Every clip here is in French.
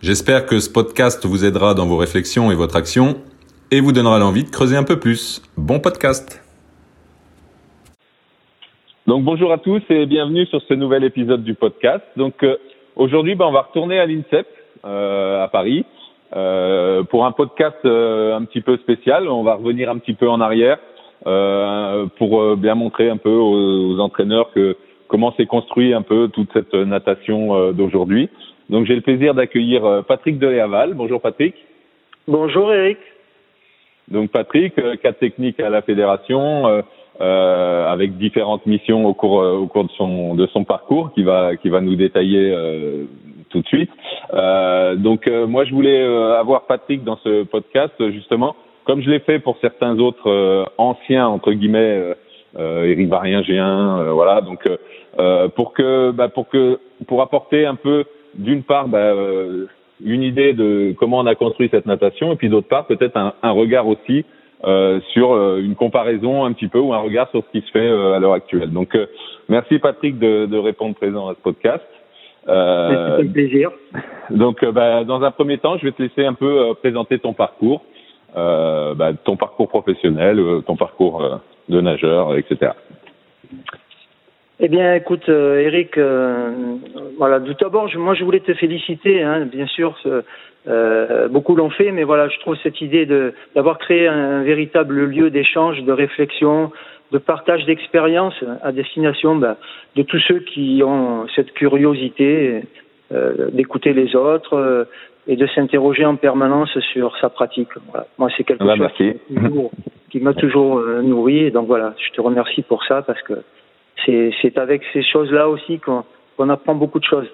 J'espère que ce podcast vous aidera dans vos réflexions et votre action et vous donnera l'envie de creuser un peu plus. Bon podcast Donc bonjour à tous et bienvenue sur ce nouvel épisode du podcast. Donc euh, aujourd'hui, ben, on va retourner à l'INSEP euh, à Paris euh, pour un podcast euh, un petit peu spécial. On va revenir un petit peu en arrière euh, pour euh, bien montrer un peu aux, aux entraîneurs que comment s'est construit un peu toute cette natation d'aujourd'hui. Donc j'ai le plaisir d'accueillir Patrick Deléaval. Bonjour Patrick. Bonjour Eric. Donc Patrick, cadre technique à la fédération, euh, avec différentes missions au cours au cours de son de son parcours qui va qui va nous détailler euh, tout de suite. Euh, donc moi je voulais avoir Patrick dans ce podcast justement comme je l'ai fait pour certains autres euh, anciens entre guillemets euh, euh Eric Varien G1 voilà donc pour que bah, pour que pour apporter un peu d'une part bah, une idée de comment on a construit cette natation et puis d'autre part peut-être un, un, regard aussi euh, sur une comparaison un petit peu ou un regard sur ce qui se fait euh, à l'heure actuelle. Donc merci Patrick de, de, répondre présent à ce podcast. Euh, C'est un plaisir. Donc bah, dans un premier temps, je vais te laisser un peu présenter ton parcours euh, bah, ton parcours professionnel, euh, ton parcours euh, de nageur, etc. Eh bien, écoute, euh, Eric, euh, voilà. Tout d'abord, moi, je voulais te féliciter. Hein, bien sûr, euh, beaucoup l'ont fait, mais voilà, je trouve cette idée de d'avoir créé un, véritable lieu d'échange, de réflexion, de partage d'expériences à destination bah, de tous ceux qui ont cette curiosité d'écouter les autres, et de s'interroger en permanence sur sa pratique. Voilà. Moi, c'est quelque chose qui m'a toujours, euh, nourri. Et donc voilà, je te remercie pour ça parce que c'est avec ces choses-là aussi qu'on apprend beaucoup de choses.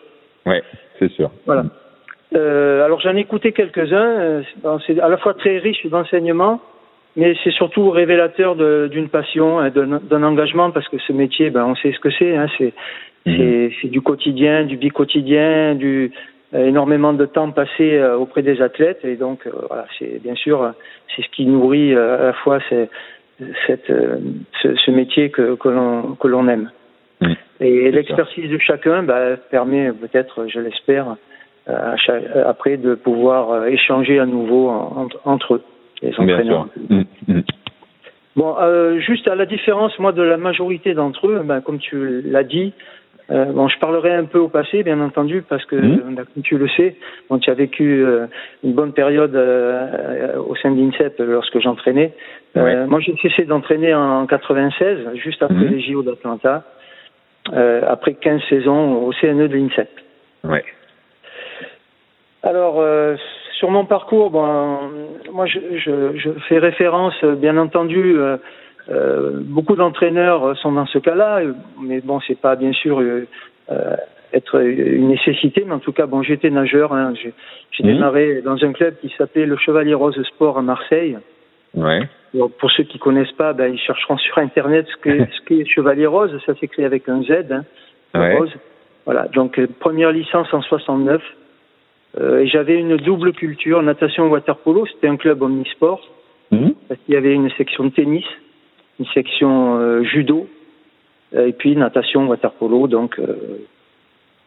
Oui, c'est sûr. Voilà. Euh, alors j'en ai écouté quelques-uns. Euh, c'est à la fois très riche d'enseignements, mais c'est surtout révélateur d'une passion, d'un engagement, parce que ce métier, ben, on sait ce que c'est. Hein, c'est mmh. du quotidien, du bi-quotidien, du, euh, énormément de temps passé euh, auprès des athlètes et donc voilà c'est bien sûr c'est ce qui nourrit à la fois cette, ce, ce, métier que, que l'on aime mmh. et l'expertise de chacun bah, permet peut-être je l'espère après de pouvoir échanger à nouveau entre eux les entraîneurs mmh. Mmh. Bon, euh, juste à la différence, moi, de la majorité d'entre eux, ben, comme tu l'as dit, euh, bon, je parlerai un peu au passé, bien entendu, parce que, mmh. comme tu le sais, bon, tu as vécu euh, une bonne période euh, au sein d'INSEP lorsque j'entraînais. Moi, j'ai cessé d'entraîner en 96, juste après mmh. les JO d'Atlanta, après 15 saisons au CNE de l'INSEP. Ouais. Alors, sur mon parcours, bon, moi, je, je, je fais référence, bien entendu, euh, beaucoup d'entraîneurs sont dans ce cas-là, mais bon, c'est pas bien sûr euh, euh, être une nécessité, mais en tout cas, bon, j'étais nageur. Hein, j'ai démarré dans un club qui s'appelait le Chevalier Rose Sport à Marseille. Ouais. Pour ceux qui connaissent pas, ben, ils chercheront sur Internet ce qu'est ce qu Chevalier Rose. Ça s'écrit avec un Z, hein, ouais. Rose. Voilà. Donc, première licence en 69. Euh, et j'avais une double culture, natation water polo. C'était un club omnisport. Mmh. Parce qu'il y avait une section de tennis une section euh, judo euh, et puis natation, water polo. Donc euh,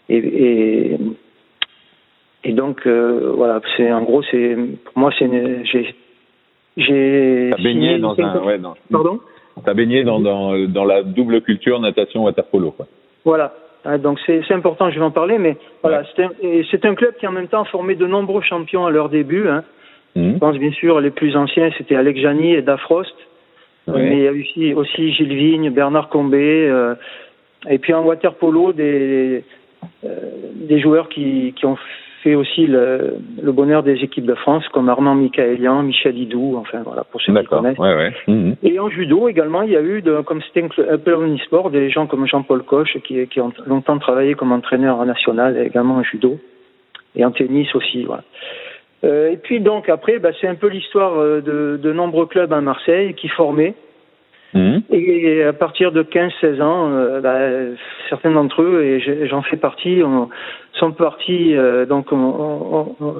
et, et, et donc voilà, c'est en gros c'est pour moi c'est j'ai j'ai baigné dans un ouais non. Pardon? T'as baigné dans, dans dans la double culture natation water polo quoi. Voilà. Ah, donc c'est important, je vais en parler, mais voilà, ouais. c'est un, un, club qui en même temps formé de nombreux champions à leur début. Hein. Mmh. Je pense bien sûr les plus anciens c'était Alex Jani et Dafrost. Mais il y a aussi, aussi Gilles Vigne, Bernard Combé, euh, et puis en water polo des euh, des joueurs qui, qui ont fait aussi le, le, bonheur des équipes de France, comme Armand Michaelian, Michel Hidou, enfin voilà, pour ceux qui connaissent. Ouais, ouais. Mmh. Et en judo également, il y a eu, de, comme c'était un peu omnisport, des gens comme Jean-Paul Coche, qui, qui ont longtemps travaillé comme entraîneur national, également en judo, et en tennis aussi. Voilà. Euh, et puis donc après, bah, c'est un peu l'histoire de, de nombreux clubs à Marseille qui formaient. Mhm. Et à partir de 15-16 ans, euh, bah, certains d'entre eux, et j'en fais partie, on- sont partis euh, donc on- on- on-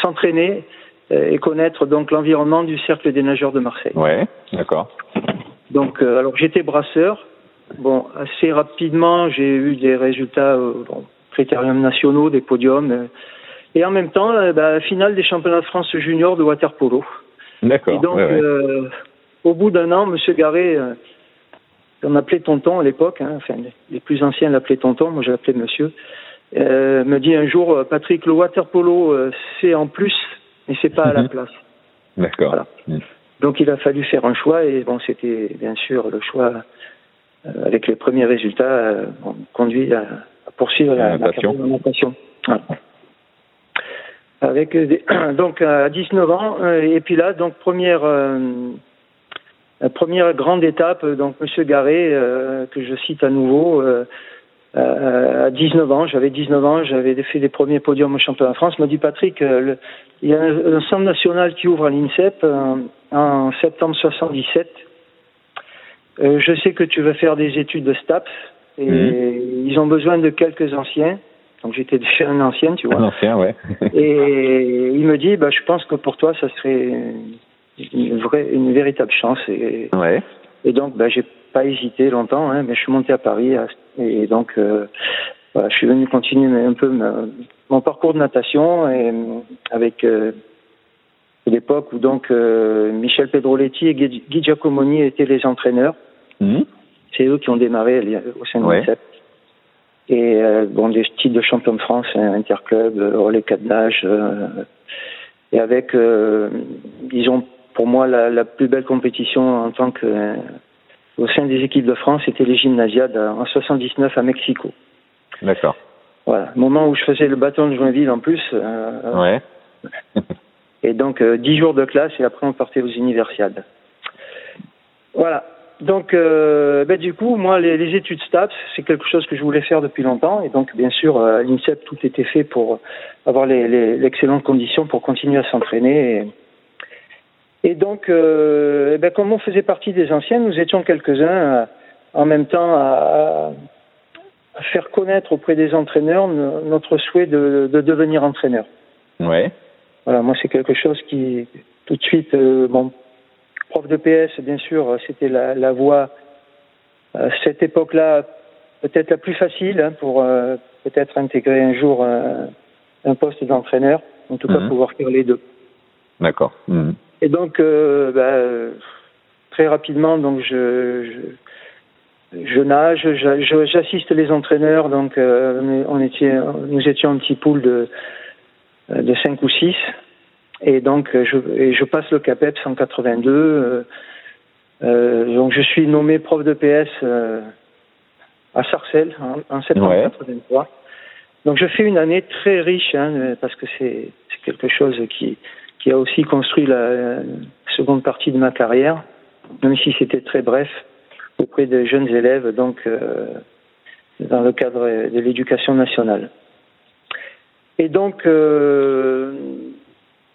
s'entraîner euh, et connaître donc l'environnement du cercle des nageurs de Marseille. Ouais, d'accord. Donc, euh, alors j'étais brasseur. Bon, assez rapidement, j'ai eu des résultats euh, bon, critériums nationaux, des podiums. Et en même temps, euh, bah, finale des championnats de France junior de water polo. Et D'accord. donc, ouais, ouais. euh, au bout d'un an, Monsieur Garé, euh, on appelait tonton à l'époque, hein, enfin les- plus anciens l'appelaient tonton, moi je l'appelais monsieur, euh, me dit un jour, Patrick, le water polo, euh, c'est en plus, mais c'est pas à la Mhm. place. D'accord. voilà. Mhm. Donc il a fallu faire un choix et bon, c'était bien sûr le choix euh, avec les premiers résultats bon, conduit à, à poursuivre La la, la natation. carrière de natation. Voilà. Avec euh, des- donc à 19 ans euh, et puis là donc première euh, première grande étape euh, donc Monsieur Garé euh, que je cite à nouveau euh, euh, à 19 ans j'avais 19 ans j'avais fait les premiers podiums au championnat de France m'a dit Patrick euh, le- il y a un, un centre national qui ouvre à l'INSEP euh, en septembre 77 euh, je sais que tu veux faire des études de STAPS et Mhm. ils ont besoin de quelques anciens donc j'étais déjà un ancien tu vois Un ancien, ouais. et il me dit, bah, je pense que pour toi, ça serait une vraie, une véritable chance. Et, ouais. et donc, bah, j'ai pas hésité longtemps, hein, mais je suis monté à Paris et donc, euh, voilà, je suis venu continuer un peu ma- mon parcours de natation et avec euh, l'époque où donc euh, Michel Pedroletti et Guy Giacomoni étaient les entraîneurs. Mhm. C'est eux qui ont démarré au sein de Ouais. l'INSEP. Et euh, bon, des titres de champion de France, hein, interclub, euh, relais 4 nage, euh, et avec, euh, disons, pour moi, la, la plus belle compétition en tant que euh, au sein des équipes de France, c'était les gymnasiades euh, en 79 à Mexico. D'accord. Voilà, moment où je faisais le bâton de Joinville en plus, euh, Ouais. et donc euh, 10 jours de classe et après on partait aux universiades. Voilà. Donc, euh, ben, du coup, moi, les, les études STAPS, c'est quelque chose que je voulais faire depuis longtemps. Et donc, bien sûr, euh, à l'INSEP, tout était fait pour avoir les, les, l'excellentes conditions pour continuer à s'entraîner. Et, et donc, euh, eh ben, comme on faisait partie des anciens, nous étions quelques-uns en même temps à, à faire connaître auprès des entraîneurs no- notre souhait de, de devenir entraîneur. Ouais. Voilà, moi c'est quelque chose qui tout de suite, euh, bon, prof de PS, bien sûr, euh, c'était la, la voie à cette époque-là peut-être la plus facile hein, pour euh, peut-être intégrer un jour euh, un poste d'entraîneur, en tout cas Mhm. pouvoir faire les deux. D'accord. Mhm. Et donc, euh, bah, euh, très rapidement, donc je, je, je nage, j'assiste les entraîneurs. Donc, euh, on était, nous étions un petit pool de de cinq ou six. Et donc, je, et je passe le CAPEP 182. Euh, euh, donc, je suis nommé prof de PS euh, à Sarcelles en, en septembre Ouais. 83. Donc, je fais une année très riche hein, parce que c'est c'est quelque chose qui qui a aussi construit la, la seconde partie de ma carrière, même si c'était très bref, auprès de jeunes élèves, donc euh, dans le cadre de l'éducation nationale. Et donc, euh,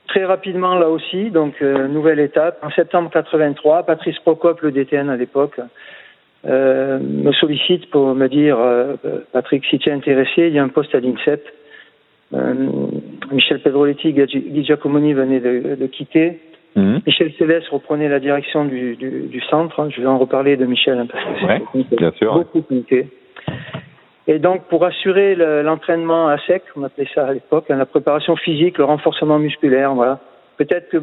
très rapidement là aussi, donc euh, nouvelle étape, en septembre 83, Patrice Procope, le DTN à l'époque, euh, me sollicite pour me dire, euh, Patrick, si tu es intéressé, il y a un poste à l'INSEP. Michel Pedroletti, Guy Giacomoni venaient de, de quitter. Mhm. Michel Céleste reprenait la direction du, du, du centre. Je vais en reparler de Michel hein, parce que c'est Ouais, bien sûr. beaucoup. Et donc, pour assurer le- l'entraînement à sec, on appelait ça à l'époque, hein, la préparation physique, le renforcement musculaire, voilà. Peut-être que,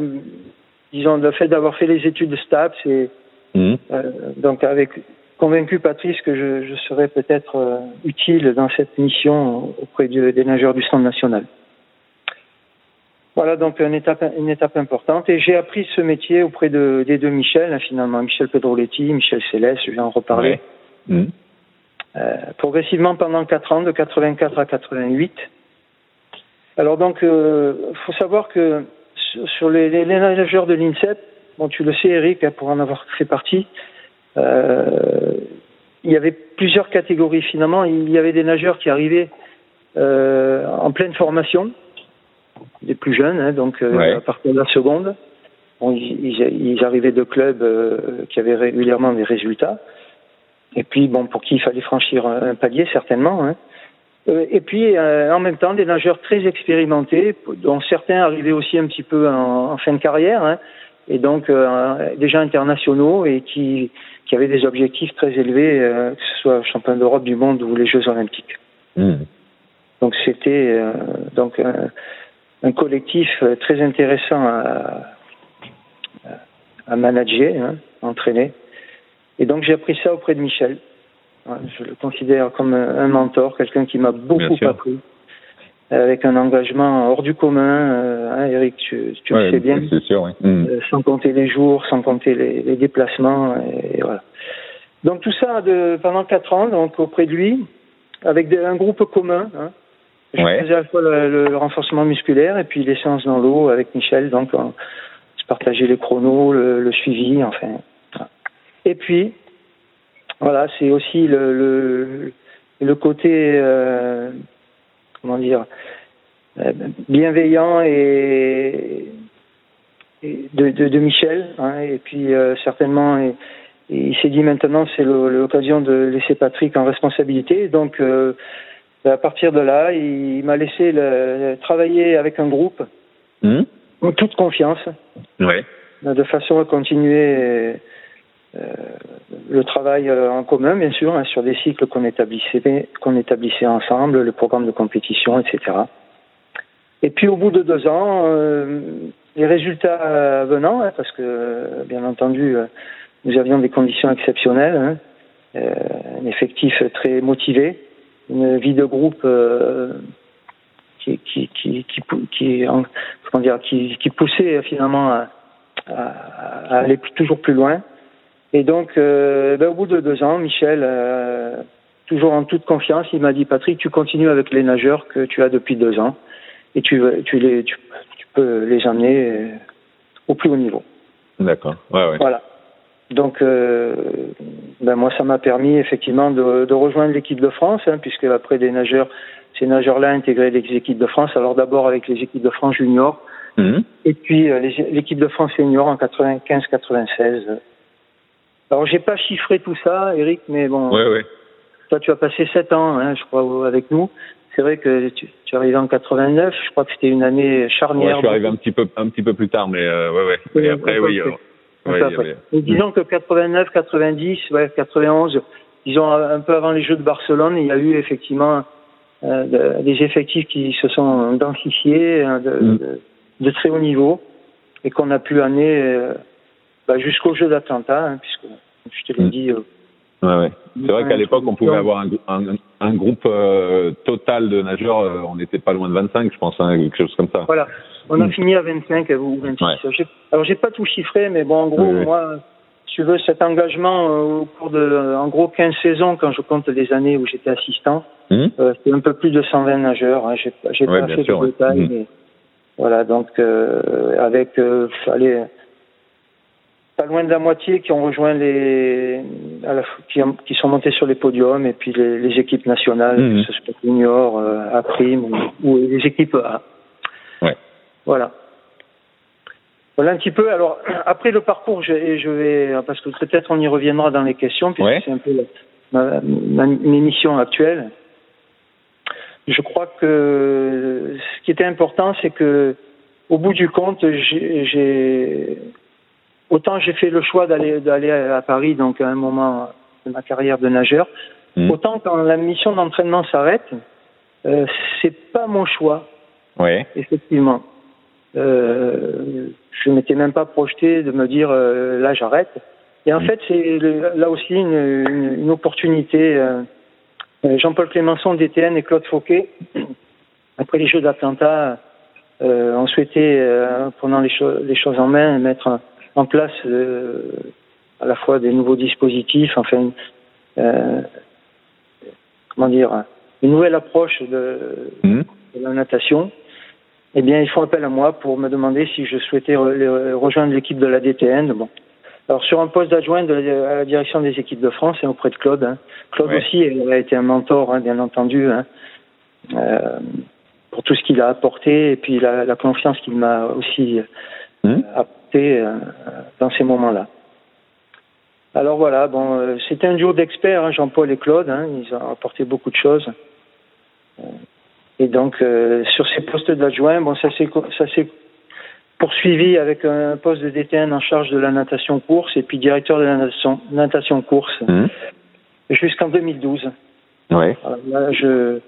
disons, le fait d'avoir fait les études de STAPS et Mhm. euh, donc avec convaincu Patrice que je, je serais peut-être euh, utile dans cette mission auprès du- des nageurs du centre national. Voilà donc une étape, une étape importante et j'ai appris ce métier auprès de, des deux Michel, hein, finalement, Michel Pedroletti, Michel Céleste, je vais en reparler. Ouais. Mhm. Euh, progressivement pendant 4 ans, de 84 à 88. Alors donc, il euh, faut savoir que sur les, les, les nageurs de l'INSEP, bon, tu le sais Eric, hein, pour en avoir fait partie, euh, il y avait plusieurs catégories finalement. Il y avait des nageurs qui arrivaient en pleine formation des plus jeunes, hein, donc à partir de la seconde. ils, arrivaient de clubs qui avaient régulièrement des résultats. Et puis, bon, pour qui il fallait franchir un palier, certainement. Hein. et puis, en même temps, des nageurs très expérimentés, dont certains arrivaient aussi un petit peu en, fin de carrière, hein, et donc déjà internationaux et qui, qui avaient des objectifs très élevés, que ce soit champion d'Europe, du monde ou les Jeux olympiques. Mmh. Donc c'était euh, donc un, collectif euh, très intéressant à, à manager, hein, entraîner. Et donc j'ai appris ça auprès de Michel. Je le considère comme un mentor, quelqu'un qui m'a beaucoup appris, avec un engagement hors du commun. Euh, hein, Eric, tu, tu le sais bien. Sûr, oui. Mmh. sans compter les jours, sans compter les, déplacements, et, voilà. Donc tout ça de, pendant quatre ans, donc auprès de lui, avec un groupe commun. Hein, je faisais à la fois le, renforcement musculaire et puis les séances dans l'eau avec Michel. Donc, on se partageait les chronos, le, suivi, enfin. Et puis, voilà, c'est aussi le, le, côté, euh, comment dire, euh, bienveillant et, de, de, Michel. Hein, et puis, euh, certainement, et, il s'est dit maintenant, c'est l'occasion de laisser Patrick en responsabilité. Donc, à partir de là, il m'a laissé le, travailler avec un groupe mmh. en toute confiance, ouais. de façon à continuer le travail euh, en commun, bien sûr, hein, sur des cycles qu'on établissait, qu'on établissait ensemble, le programme de compétition, etc. Et puis au bout de deux ans, euh, les résultats venant, hein, parce que bien entendu, nous avions des conditions exceptionnelles, hein, un effectif très motivé, une vie de groupe euh, qui, qui, qui, qui, qui, comment dire, qui, qui poussait finalement à, à, aller toujours plus loin. Et donc, euh, ben, au bout de deux ans, Michel, euh, toujours en toute confiance, il m'a dit Patrick, tu continues avec les nageurs que tu as depuis deux ans et tu, tu, les, tu, tu peux les amener au plus haut niveau. D'accord. Ouais, ouais. Voilà. Donc, euh, ben moi, ça m'a permis effectivement de, de rejoindre l'équipe de France, hein, puisque après des nageurs, ces nageurs-là intégraient les équipes de France. Alors d'abord avec les équipes de France junior, mmh. et puis euh, l'équipe de France senior en 95-96. Alors j'ai pas chiffré tout ça, Eric, mais bon. Ouais, ouais. Toi, tu as passé sept ans, hein, je crois, avec nous. C'est vrai que tu, tu es arrivé en 89. Je crois que c'était une année charnière. Ouais, je suis arrivé un petit peu, un petit peu plus tard, mais euh, ouais, ouais. Et après, oui. Euh, disons que 89, 90, ouais, 91, disons un peu avant les Jeux de Barcelone, il y a eu effectivement euh, des effectifs qui se sont densifiés hein, mm. de, de, très haut niveau et qu'on a pu amener euh, bah, jusqu'aux Jeux d'Atlanta, hein, puisque je te l'ai mm. dit. Euh, ouais, ouais. C'est vrai qu'à l'époque, on pouvait avoir un, un, un groupe euh, total de nageurs, on n'était pas loin de 25, je pense, hein, quelque chose comme ça. Voilà. On a mm. fini à 25 ou 26. Ouais. Alors, j'ai pas tout chiffré, mais bon, en gros, moi, si tu veux, cet engagement euh, au cours de, euh, en gros, 15 saisons, quand je compte les années où j'étais assistant, mm. euh, c'est un peu plus de 120 nageurs. Hein. J'ai, j'ai pas fait de détails, mm. mais voilà, donc, euh, avec, allez, pas loin de la moitié qui ont rejoint les, à la, qui, qui, sont montés sur les podiums, et puis les, les équipes nationales, que ce soit junior, à prime, ou, ou les équipes A. Voilà. Voilà un petit peu. Alors après le parcours, je, je vais parce que peut-être on y reviendra dans les questions puisque c'est un peu ma, ma, mes missions actuelles. Je crois que ce qui était important, c'est que au bout du compte, j'ai autant j'ai fait le choix d'aller d'aller à Paris, donc à un moment de ma carrière de nageur, mmh. autant quand la mission d'entraînement s'arrête, euh, c'est pas mon choix. Oui. Effectivement. Euh, je m'étais même pas projeté de me dire euh, là j'arrête. Et en mm. fait, c'est là aussi une, une, une opportunité. Euh, Jean-Paul Clémenceau DTN et Claude Fauquet, après les Jeux d'Atlanta, euh, ont souhaité, euh, prenant les, cho les, choses en main, mettre en place à la fois des nouveaux dispositifs, enfin, comment dire, une nouvelle approche de, mm. de la natation eh bien, ils font appel à moi pour me demander si je souhaitais rejoindre l'équipe de la DTN. Bon. Alors, sur un poste d'adjoint à la direction des équipes de France et auprès de Claude. Hein. Claude aussi a été un mentor, hein, bien entendu, hein. euh, pour tout ce qu'il a apporté et puis la, la confiance qu'il m'a aussi mmh. apporté dans ces moments-là. Alors voilà, bon, euh, c'était un duo d'experts, hein, Jean-Paul et Claude, hein, ils ont apporté beaucoup de choses. Euh, et donc, euh, sur ces postes d'adjoint, bon, ça s'est, ça s'est poursuivi avec un poste de DTN en charge de la natation course et puis directeur de la natation, natation course mmh. jusqu'en 2012. Ouais. là, je,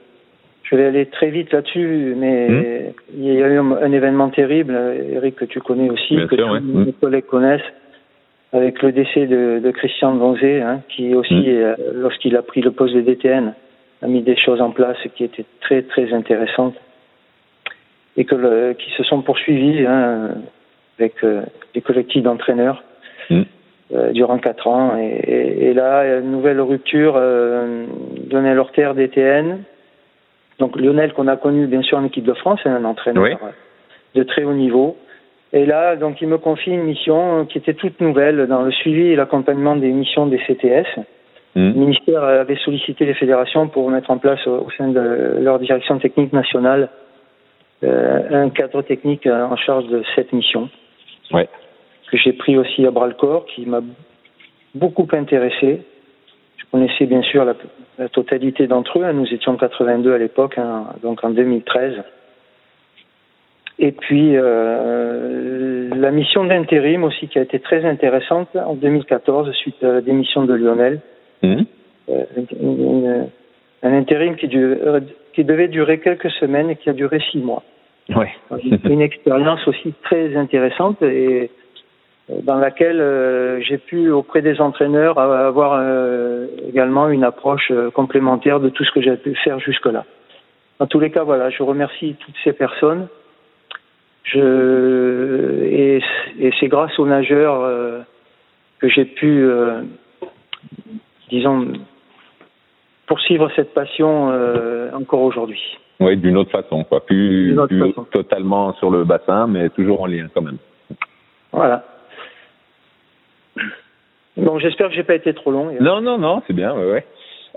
je vais aller très vite là-dessus, mais mmh. il y a eu un, événement terrible, Eric, que tu connais aussi, Bien que sûr, tous mes collègues connaissent avec le décès de, de Christian Gonzé, hein, qui aussi, mm. euh, lorsqu'il a pris le poste de DTN, a mis des choses en place qui étaient très très intéressantes et que le, qui se sont poursuivies hein, avec euh, des collectifs d'entraîneurs euh, durant quatre ans. Et, et, là, une nouvelle rupture, euh, Lionel Orter DTN. Donc Lionel qu'on a connu bien sûr en équipe de France, un entraîneur oui. de très haut niveau. Et là, donc, il me confie une mission qui était toute nouvelle dans le suivi et l'accompagnement des missions des CTS. Mmh. Le ministère avait sollicité les fédérations pour mettre en place au sein de leur direction technique nationale euh, un cadre technique en charge de cette mission. Ouais. Que j'ai pris aussi à bras le corps, qui m'a beaucoup intéressé. Je connaissais bien sûr la, la totalité d'entre eux. Hein. Nous étions 82 à l'époque, hein, donc en 2013. Et puis euh, la mission d'intérim aussi qui a été très intéressante en 2014 suite à la démission de Lionel. Mmh. Euh, une, un intérim qui, dure, qui devait durer quelques semaines et qui a duré six mois. Ouais. une expérience aussi très intéressante et dans laquelle euh, j'ai pu auprès des entraîneurs avoir euh, également une approche euh, complémentaire de tout ce que j'ai pu faire jusque-là. En tous les cas, voilà, je remercie toutes ces personnes. Je, et, et c'est grâce aux nageurs euh, que j'ai pu, euh, disons, poursuivre cette passion euh, encore aujourd'hui. Oui, d'une autre façon, quoi. Plus, plus façon. totalement sur le bassin, mais toujours en lien quand même. Voilà. Bon, j'espère que j'ai pas été trop long. Non, non, non, c'est bien, ouais, ouais.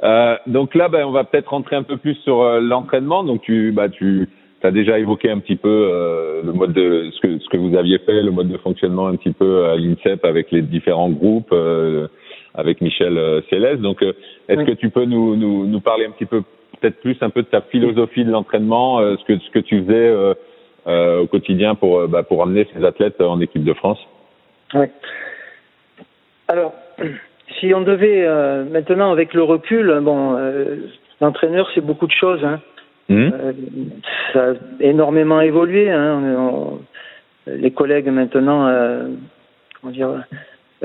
Euh, donc là, ben, on va peut-être rentrer un peu plus sur euh, l'entraînement. Donc tu, bah, tu as déjà évoqué un petit peu euh, le mode de ce que ce que vous aviez fait, le mode de fonctionnement un petit peu à l'INSEP avec les différents groupes, euh, avec Michel euh, Céleste. Donc, euh, est-ce Oui. que tu peux nous, nous nous parler un petit peu, peut-être plus un peu de ta philosophie de l'entraînement, euh, ce que ce que tu faisais euh, euh, au quotidien pour bah, pour amener ces athlètes en équipe de France? Oui. Alors, si on devait euh, maintenant avec le recul, bon, euh, l'entraîneur c'est beaucoup de choses. Hein. Hum Euh, ça a énormément évolué. Hein. On- on- les collègues maintenant, comment dire,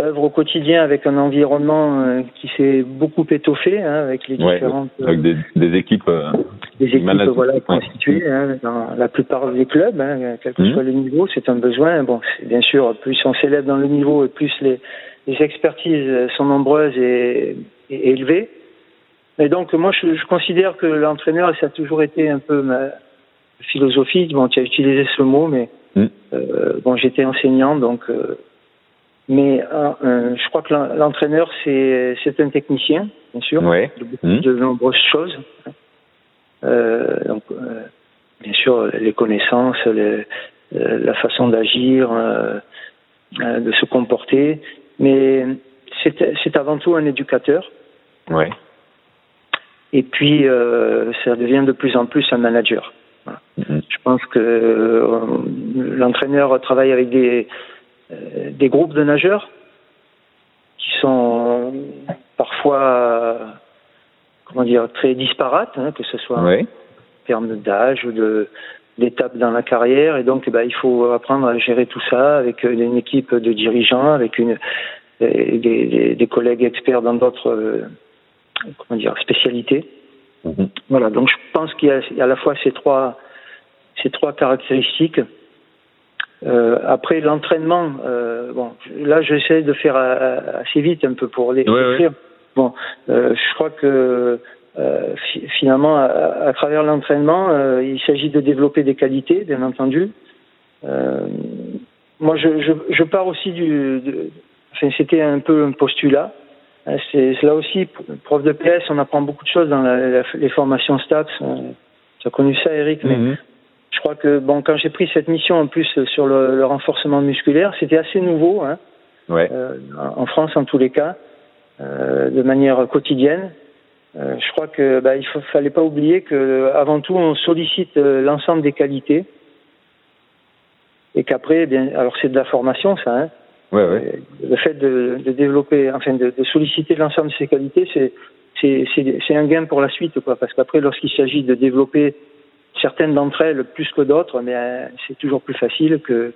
œuvrent au quotidien avec un environnement qui s'est beaucoup étoffé, hein, avec les Ouais, différentes avec des, des équipes. des équipes voilà, constituées hein, dans la plupart des clubs, quel que Mhm. soit le niveau, c'est un besoin. Bon, bien sûr, plus on s'élève dans le niveau et plus les, les expertises sont nombreuses et, et élevées. Et donc, moi, je, je considère que l'entraîneur, et ça a toujours été un peu ma philosophie. Bon, tu as utilisé ce mot, mais Mhm. euh, bon, j'étais enseignant, donc. euh, mais euh, je crois que l'en- l'entraîneur, c'est c'est un technicien, bien sûr ouais. de, de nombreuses choses. Donc, bien sûr, les connaissances, les- la façon d'agir, de se comporter, mais c'est c'est avant tout un éducateur. Ouais. Et puis, euh, ça devient de plus en plus un manager. Voilà. Mhm. Je pense que euh, l'entraîneur travaille avec des, euh, des groupes de nageurs qui sont parfois, comment dire, très disparates, hein, que ce soit Ouais. en termes d'âge ou de d'étapes dans la carrière. Et donc, eh ben, il faut apprendre à gérer tout ça avec une équipe de dirigeants, avec une des, des, des collègues experts dans d'autres euh, comment dire spécialités. Mhm. Voilà, donc je pense qu'il y a à la fois ces trois, ces trois caractéristiques. Euh, après l'entraînement, euh, bon, là j'essaie de faire euh, assez vite un peu pour les Ouais, écrire. Bon, je crois que euh, fi- finalement, à, à travers l'entraînement, euh, il s'agit de développer des qualités, bien entendu. Euh, moi, je, je, je pars aussi du. de- enfin, c'était un peu un postulat. Euh, C'est là aussi, prof de PS, on apprend beaucoup de choses dans la- la- les formations STAPS. Euh, Tu as connu ça, Eric, mais Mhm. je crois que bon, quand j'ai pris cette mission en plus sur le, le renforcement musculaire, c'était assez nouveau, hein, Ouais. euh, en France en tous les cas, euh, de manière quotidienne. Euh, je crois que bah, il faut, fallait pas oublier que avant tout on sollicite euh, l'ensemble des qualités et qu'après, eh bien, alors c'est de la formation ça. Hein, Ouais, ouais. euh, le fait de, de développer, enfin de, de solliciter l'ensemble de ces qualités, c'est c'est un gain pour la suite quoi, parce qu'après lorsqu'il s'agit de développer certaines d'entre elles plus que d'autres, mais euh, c'est toujours plus facile que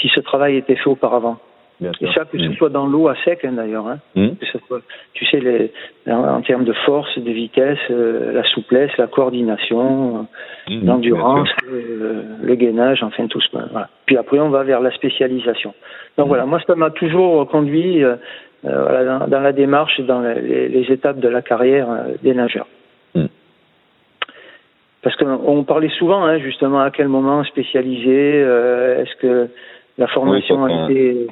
si ce travail était fait auparavant. Bien Et ça, que ce Mm. soit dans l'eau à sec hein, d'ailleurs, hein, Mm. soit, tu sais, les, en, en termes de force, de vitesse, euh, la souplesse, la coordination, Mm. l'endurance, euh, le gainage, enfin tout ce voilà. Puis après, on va vers la spécialisation. Donc voilà, moi, ça m'a toujours conduit euh, euh, voilà, dans, dans la démarche et dans les, les étapes de la carrière des nageurs. Parce qu'on on parlait souvent, hein, justement, à quel moment spécialiser, est-ce que la formation ça, a été,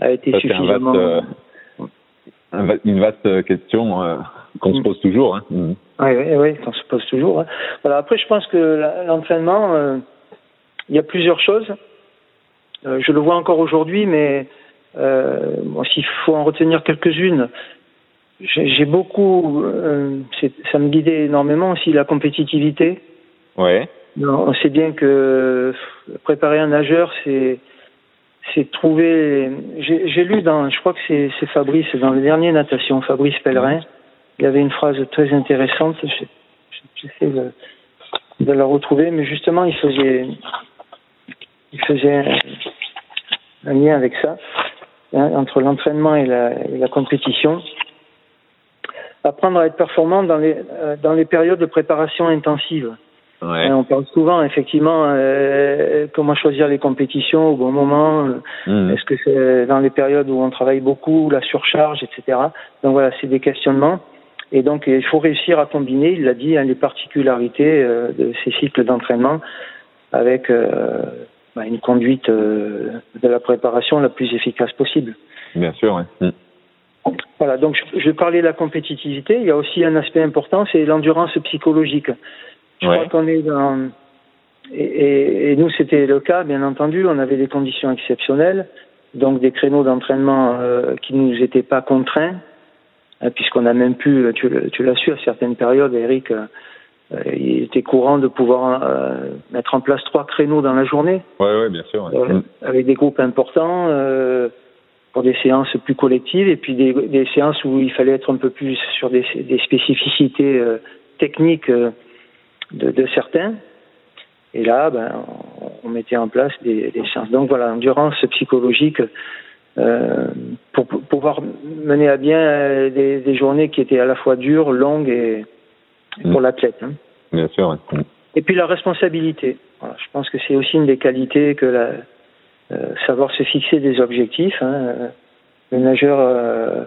a été Ça, un vaste, suffisamment... euh, une vaste question euh, qu'on se Mm. pose toujours. Hein. Mm. Oui, oui, oui, on se pose toujours. hein. Voilà, après, je pense que l'entraînement, euh, il y a plusieurs choses. Euh, je le vois encore aujourd'hui, mais euh, bon, s'il faut en retenir quelques-unes, j'ai beaucoup, euh, ça me guidait énormément aussi la compétitivité. Ouais. Non, on sait bien que préparer un nageur, c'est c'est trouver. J'ai lu dans, je crois que c'est Fabrice dans le dernier natation, Fabrice Pellerin. Il y avait une phrase très intéressante. J'essaie de, de la retrouver, mais justement, il faisait il faisait un, un lien avec ça hein, entre l'entraînement et la, et la compétition. Apprendre à être performant dans les euh, dans les périodes de préparation intensive. Ouais. On parle souvent, effectivement, euh, comment choisir les compétitions au bon moment. euh, Mm. Est-ce que c'est dans les périodes où on travaille beaucoup, la surcharge, etc. Donc voilà, c'est des questionnements. Et donc, il faut réussir à combiner, il l'a dit, hein, les particularités euh, de ces cycles d'entraînement avec euh, bah, une conduite euh, de la préparation la plus efficace possible. Bien sûr. Ouais. Mm. Voilà, donc je, je parlais de la compétitivité. Il y a aussi un aspect important, c'est l'endurance psychologique. Je Ouais. crois qu'on est dans et, et- et nous c'était le cas, bien entendu. On avait des conditions exceptionnelles, donc des créneaux d'entraînement euh, qui nous étaient pas contraints, hein, puisqu'on a même pu, tu, tu l'as su à certaines périodes, Eric. euh, euh, il était courant de pouvoir euh, mettre en place trois créneaux dans la journée Ouais, ouais, bien sûr. ouais. avec des groupes importants pour des séances plus collectives et puis des, des séances où il fallait être un peu plus sur des, des spécificités euh, techniques euh, de, de certains. Et là, ben, on, on mettait en place des, des séances. Donc voilà, endurance psychologique euh, pour, pour pouvoir mener à bien euh, des, des journées qui étaient à la fois dures, longues et, et pour Mm. l'athlète. hein. Bien sûr. Mm. Et puis la responsabilité. Voilà, je pense que c'est aussi une des qualités que la, euh, savoir se fixer des objectifs. hein. Le nageur euh,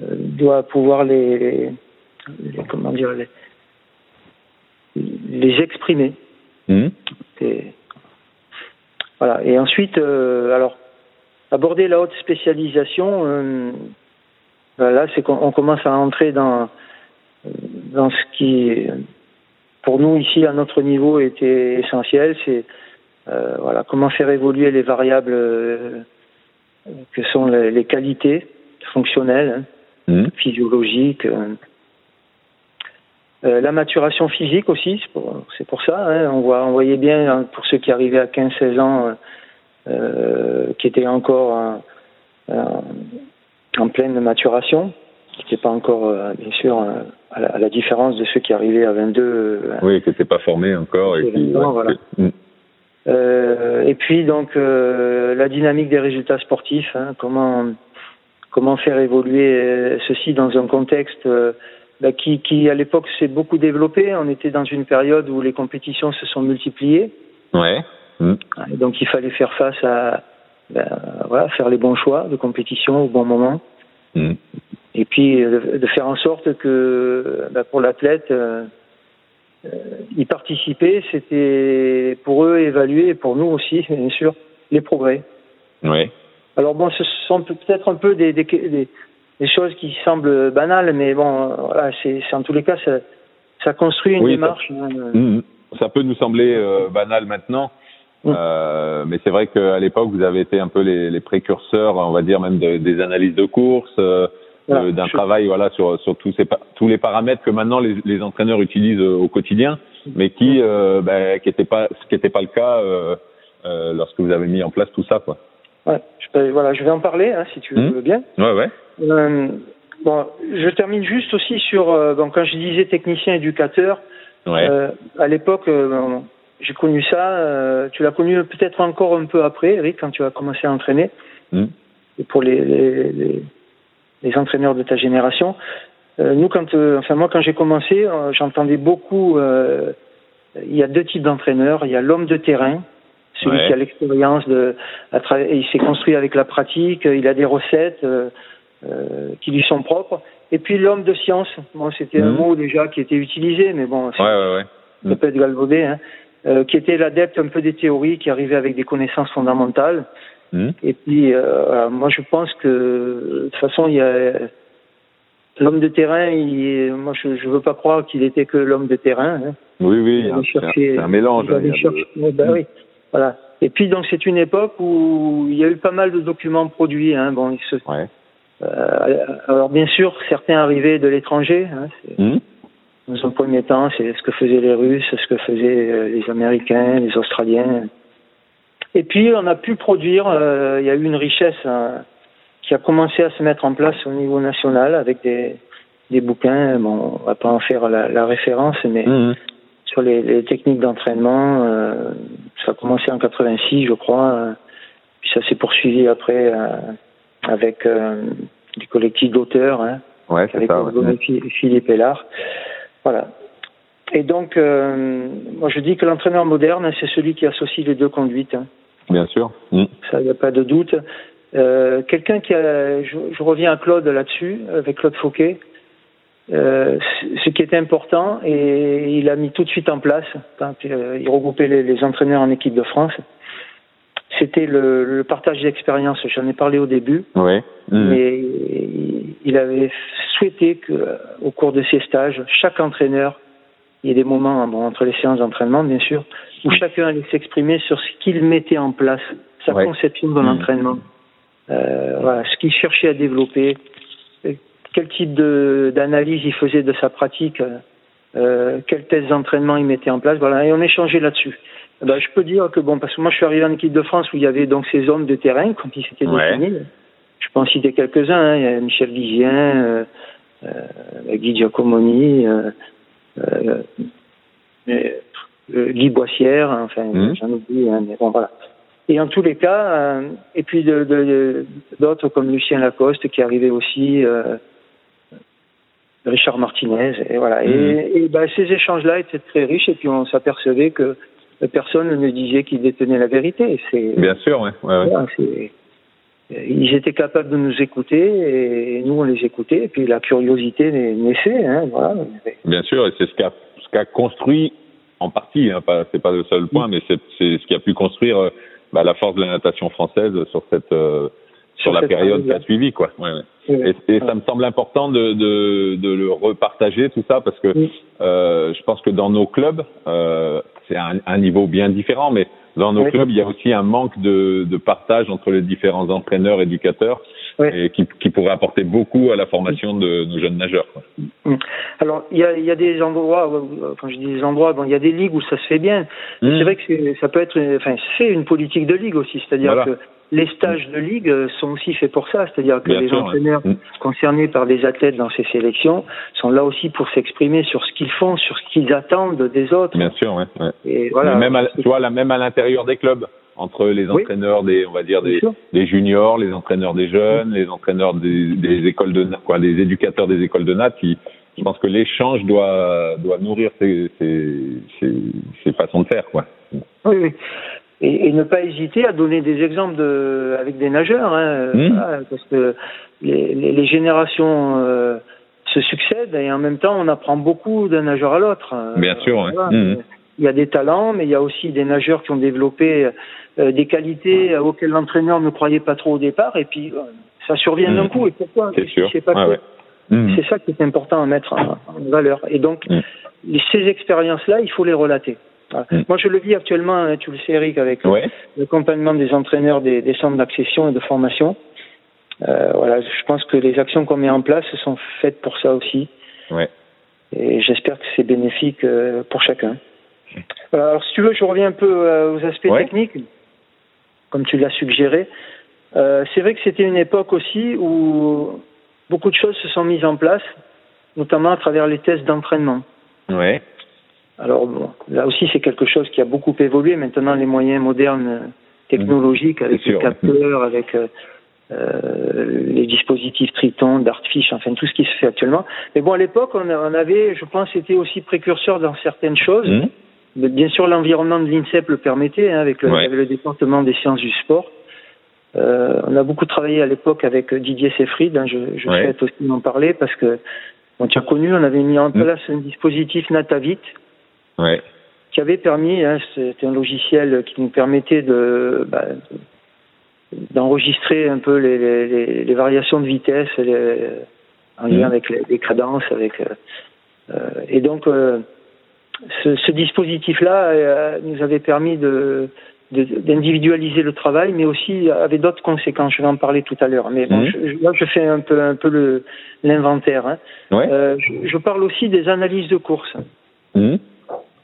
doit pouvoir les, les- les- comment dire les, les exprimer. Mm. Et, voilà. Et ensuite, euh, alors aborder la haute spécialisation. euh, ben là, c'est qu'on on commence à entrer dans dans ce qui, pour nous ici à notre niveau, était essentiel. C'est euh, voilà comment faire évoluer les variables que sont les, les qualités fonctionnelles, hein, Mm. physiologiques. Euh, la maturation physique aussi, c'est pour, ça. Hein, on, voit, on voyait bien hein, pour ceux qui arrivaient à 15-16 ans, euh, euh, qui étaient encore en, pleine maturation, qui n'étaient pas encore, bien sûr, à, la, à la différence de ceux qui arrivaient à 22. euh, Oui, que t'es pas formé encore. Et puis, voilà. Mm. Euh, et puis donc la dynamique des résultats sportifs, hein, comment comment faire évoluer ceci dans un contexte bah, qui, qui à l'époque s'est beaucoup développé. On était dans une période où les compétitions se sont multipliées, Ouais. Mm. donc il fallait faire face à ben, voilà faire les bons choix de compétition au bon moment, Mm. et puis euh, de faire en sorte que ben, pour l'athlète euh, euh, y participer, c'était pour eux évaluer, et pour nous aussi, bien sûr, les progrès. Ouais. Alors bon, ce sont peut-être un peu des, des, des, des choses qui semblent banales, mais bon, euh, voilà, c'est en tous les cas, ça, ça construit une Oui, démarche. hein. Mm. ça peut nous sembler banal maintenant, mm. mais c'est vrai qu'à l'époque, vous avez été un peu les, les, précurseurs, on va dire même des analyses de course, d'un travail voilà sur sur tous ces tous les paramètres que maintenant les, les entraîneurs utilisent au quotidien, mais qui euh, ben, qui était pas ce qui n'était pas le cas euh, euh, lorsque vous avez mis en place tout ça quoi. Ouais, je voilà, je vais en parler hein, si tu veux hmm. bien. Ouais ouais. Euh, bon, je termine juste aussi sur euh, bon quand je disais technicien éducateur. Ouais. à l'époque, j'ai connu ça. tu l'as connu peut-être encore un peu après, Eric, quand tu as commencé à entraîner. Hmm. Et pour les, les, les les entraîneurs de ta génération. Euh, nous, quand, euh, enfin moi, quand j'ai commencé, euh, j'entendais beaucoup. il y a deux types d'entraîneurs. Il y a l'homme de terrain, celui qui a l'expérience de, il s'est construit avec la pratique. Il a des recettes qui lui sont propres. Et puis l'homme de science. Bon, c'était un mhm. mot déjà qui était utilisé, mais bon, ouais, ouais, ouais. peut être galvaudé. Hein. Euh, qui était l'adepte un peu des théories, qui arrivait avec des connaissances fondamentales. Mhm. Et puis, euh, moi, je pense que de toute façon, il y a l'homme de terrain. Il, moi, je ne veux pas croire qu'il était que l'homme de terrain. Hein. Oui, oui, c'est un, mélange. ben, oui, voilà. Et puis, donc, c'est une époque où il y a eu pas mal de documents produits. Hein. Bon, se... ouais. euh, alors, bien sûr, certains arrivaient de l'étranger. Hein, mmh. Dans un premier temps, c'est ce que faisaient les Russes, ce que faisaient euh, les Américains, les Australiens. Et puis, on a pu produire, euh, il y a eu une richesse hein, qui a commencé à se mettre en place au niveau national avec des, des bouquins. Bon, on va pas en faire la, la référence, mais mmh. Sur les, les techniques d'entraînement, euh, ça a commencé en 86, je crois. Euh, puis ça s'est poursuivi après euh, avec du collectif d'auteurs, hein, ouais, avec ça, ouais. Philippe Hélard. Voilà. Et donc, moi je dis que l'entraîneur moderne, c'est celui qui associe les deux conduites. Hein. Bien sûr. Mmh. Ça, il n'y a pas de doute. Quelqu'un qui a, je, je, reviens à Claude là-dessus, avec Claude Fauquet, euh, ce qui était important, et il a mis tout de suite en place, quand euh, il regroupait les, les, entraîneurs en équipe de France, c'était le, le, partage d'expérience. J'en ai parlé au début. Oui. Mmh. Mais il avait souhaité que, au cours de ces stages, chaque entraîneur, il y ait des moments bon, entre les séances d'entraînement, bien sûr, où chacun allait s'exprimer sur ce qu'il mettait en place, sa ouais. conception de l'entraînement, euh, voilà, ce qu'il cherchait à développer, quel type d'analyse il faisait de sa pratique, euh, quels tests d'entraînement il mettait en place, voilà, et on échangeait là-dessus. Ben, je peux dire que bon, parce que moi je suis arrivé en équipe de France où il y avait donc ces hommes de terrain, comme ils s'étaient ouais. définis. Je peux en citer quelques-uns. Hein. Il y a Michel Vizien, euh, euh, Guy Giacomoni, euh, euh, Guy Boissière, enfin mmh. j'en oublie, hein, mais bon voilà. Et en tous les cas, euh, et puis d'autres de, de, comme Lucien Lacoste qui arrivait aussi, euh, Richard Martinez, et voilà. Mmh. Et, et ben, ces échanges-là étaient très riches, et puis on s'apercevait que personne ne disait qu'il détenait la vérité. C'est bien sûr, ouais. ouais, ouais. Voilà, ils étaient capables de nous écouter et nous on les écoutait et puis la curiosité naissait hein, voilà. Bien sûr et c'est ce qu'a ce qu'a construit en partie hein, pas c'est pas le seul point mais c'est c'est ce qui a pu construire bah, la force de la natation française sur cette euh, sur, la période qui a suivi quoi ouais, ouais. Oui, et, et ça me semble important de, de, de le repartager tout ça parce que oui. euh, je pense que dans nos clubs euh, c'est un, un niveau bien différent mais dans nos oui. clubs, il y a aussi un manque de, de partage entre les différents entraîneurs, éducateurs, oui. et qui, qui, pourrait apporter beaucoup à la formation de nos jeunes nageurs. Quoi. Alors, il y a, il y a des endroits, quand je dis des endroits, bon, il y a des ligues où ça se fait bien. Mmh. C'est vrai que ça peut être, enfin, c'est une politique de ligue aussi, c'est-à-dire voilà. que les stages de ligue sont aussi faits pour ça, c'est-à-dire que Bien les sûr, entraîneurs ouais. concernés par des athlètes dans ces sélections sont là aussi pour s'exprimer sur ce qu'ils font, sur ce qu'ils attendent des autres. Bien sûr, ouais. ouais. Et voilà. Même, à, tu vois, là, même à l'intérieur des clubs, entre les entraîneurs oui. des, on va dire des, des, juniors, les entraîneurs des jeunes, les entraîneurs des, des écoles de, quoi, les éducateurs des écoles de nat, qui, je pense que l'échange doit, doit nourrir ces, ces, ces, ces façons de faire, quoi. Oui, oui et, et, ne pas hésiter à donner des exemples de, avec des nageurs, hein, mmh. voilà, parce que les, les, les générations euh, se succèdent et en même temps on apprend beaucoup d'un nageur à l'autre. Bien sûr. Euh, mmh. Il y a des talents, mais il y a aussi des nageurs qui ont développé euh, des qualités auxquelles l'entraîneur ne croyait pas trop au départ, et puis euh, ça survient d'un mmh. coup. Et pourquoi C'est sûr. Pas ah, ouais. C'est ça qui est important à mettre en, en valeur. Et donc, ces expériences-là, il faut les relater. Mm. Moi, je le vis actuellement, hein, tu le sais, Eric, avec l'accompagnement des entraîneurs des, des centres d'accession et de formation. Euh, voilà, je pense que les actions qu'on met en place sont faites pour ça aussi. Ouais. Et j'espère que c'est bénéfique euh, pour chacun. Voilà, alors si tu veux, je reviens un peu euh, aux aspects techniques, comme tu l'as suggéré. Euh, c'est vrai que c'était une époque aussi où beaucoup de choses se sont mises en place, notamment à travers les tests d'entraînement. Ouais. Alors bon, là aussi c'est quelque chose qui a beaucoup évolué. Maintenant les moyens modernes technologiques avec les capteurs, avec euh, euh, les dispositifs Triton, Dartfish, enfin tout ce qui se fait actuellement. Mais bon à l'époque on, avait, je pense, été aussi précurseur dans certaines choses. Mmh. Bien sûr l'environnement de l'INSEP le permettait hein, avec, le, avec, le, département des sciences du sport. Euh, on a beaucoup travaillé à l'époque avec Didier Seyfried, hein, je, je ouais. souhaite aussi en parler parce que on tu as connu, on avait mis en mmh. place un dispositif Natavit ouais. qui avait permis, hein, c'était un logiciel qui nous permettait de bah, d'enregistrer un peu les, les, les, variations de vitesse les, en lien mmh. avec les, cadences, avec euh, euh et donc euh, ce, ce dispositif-là euh, nous avait permis de d'individualiser le travail, mais aussi avait d'autres conséquences. Je vais en parler tout à l'heure. Mais bon, mmh. je, là, je fais un peu un peu l'inventaire. Hein. Ouais. Je, je, parle aussi des analyses de course. Mmh.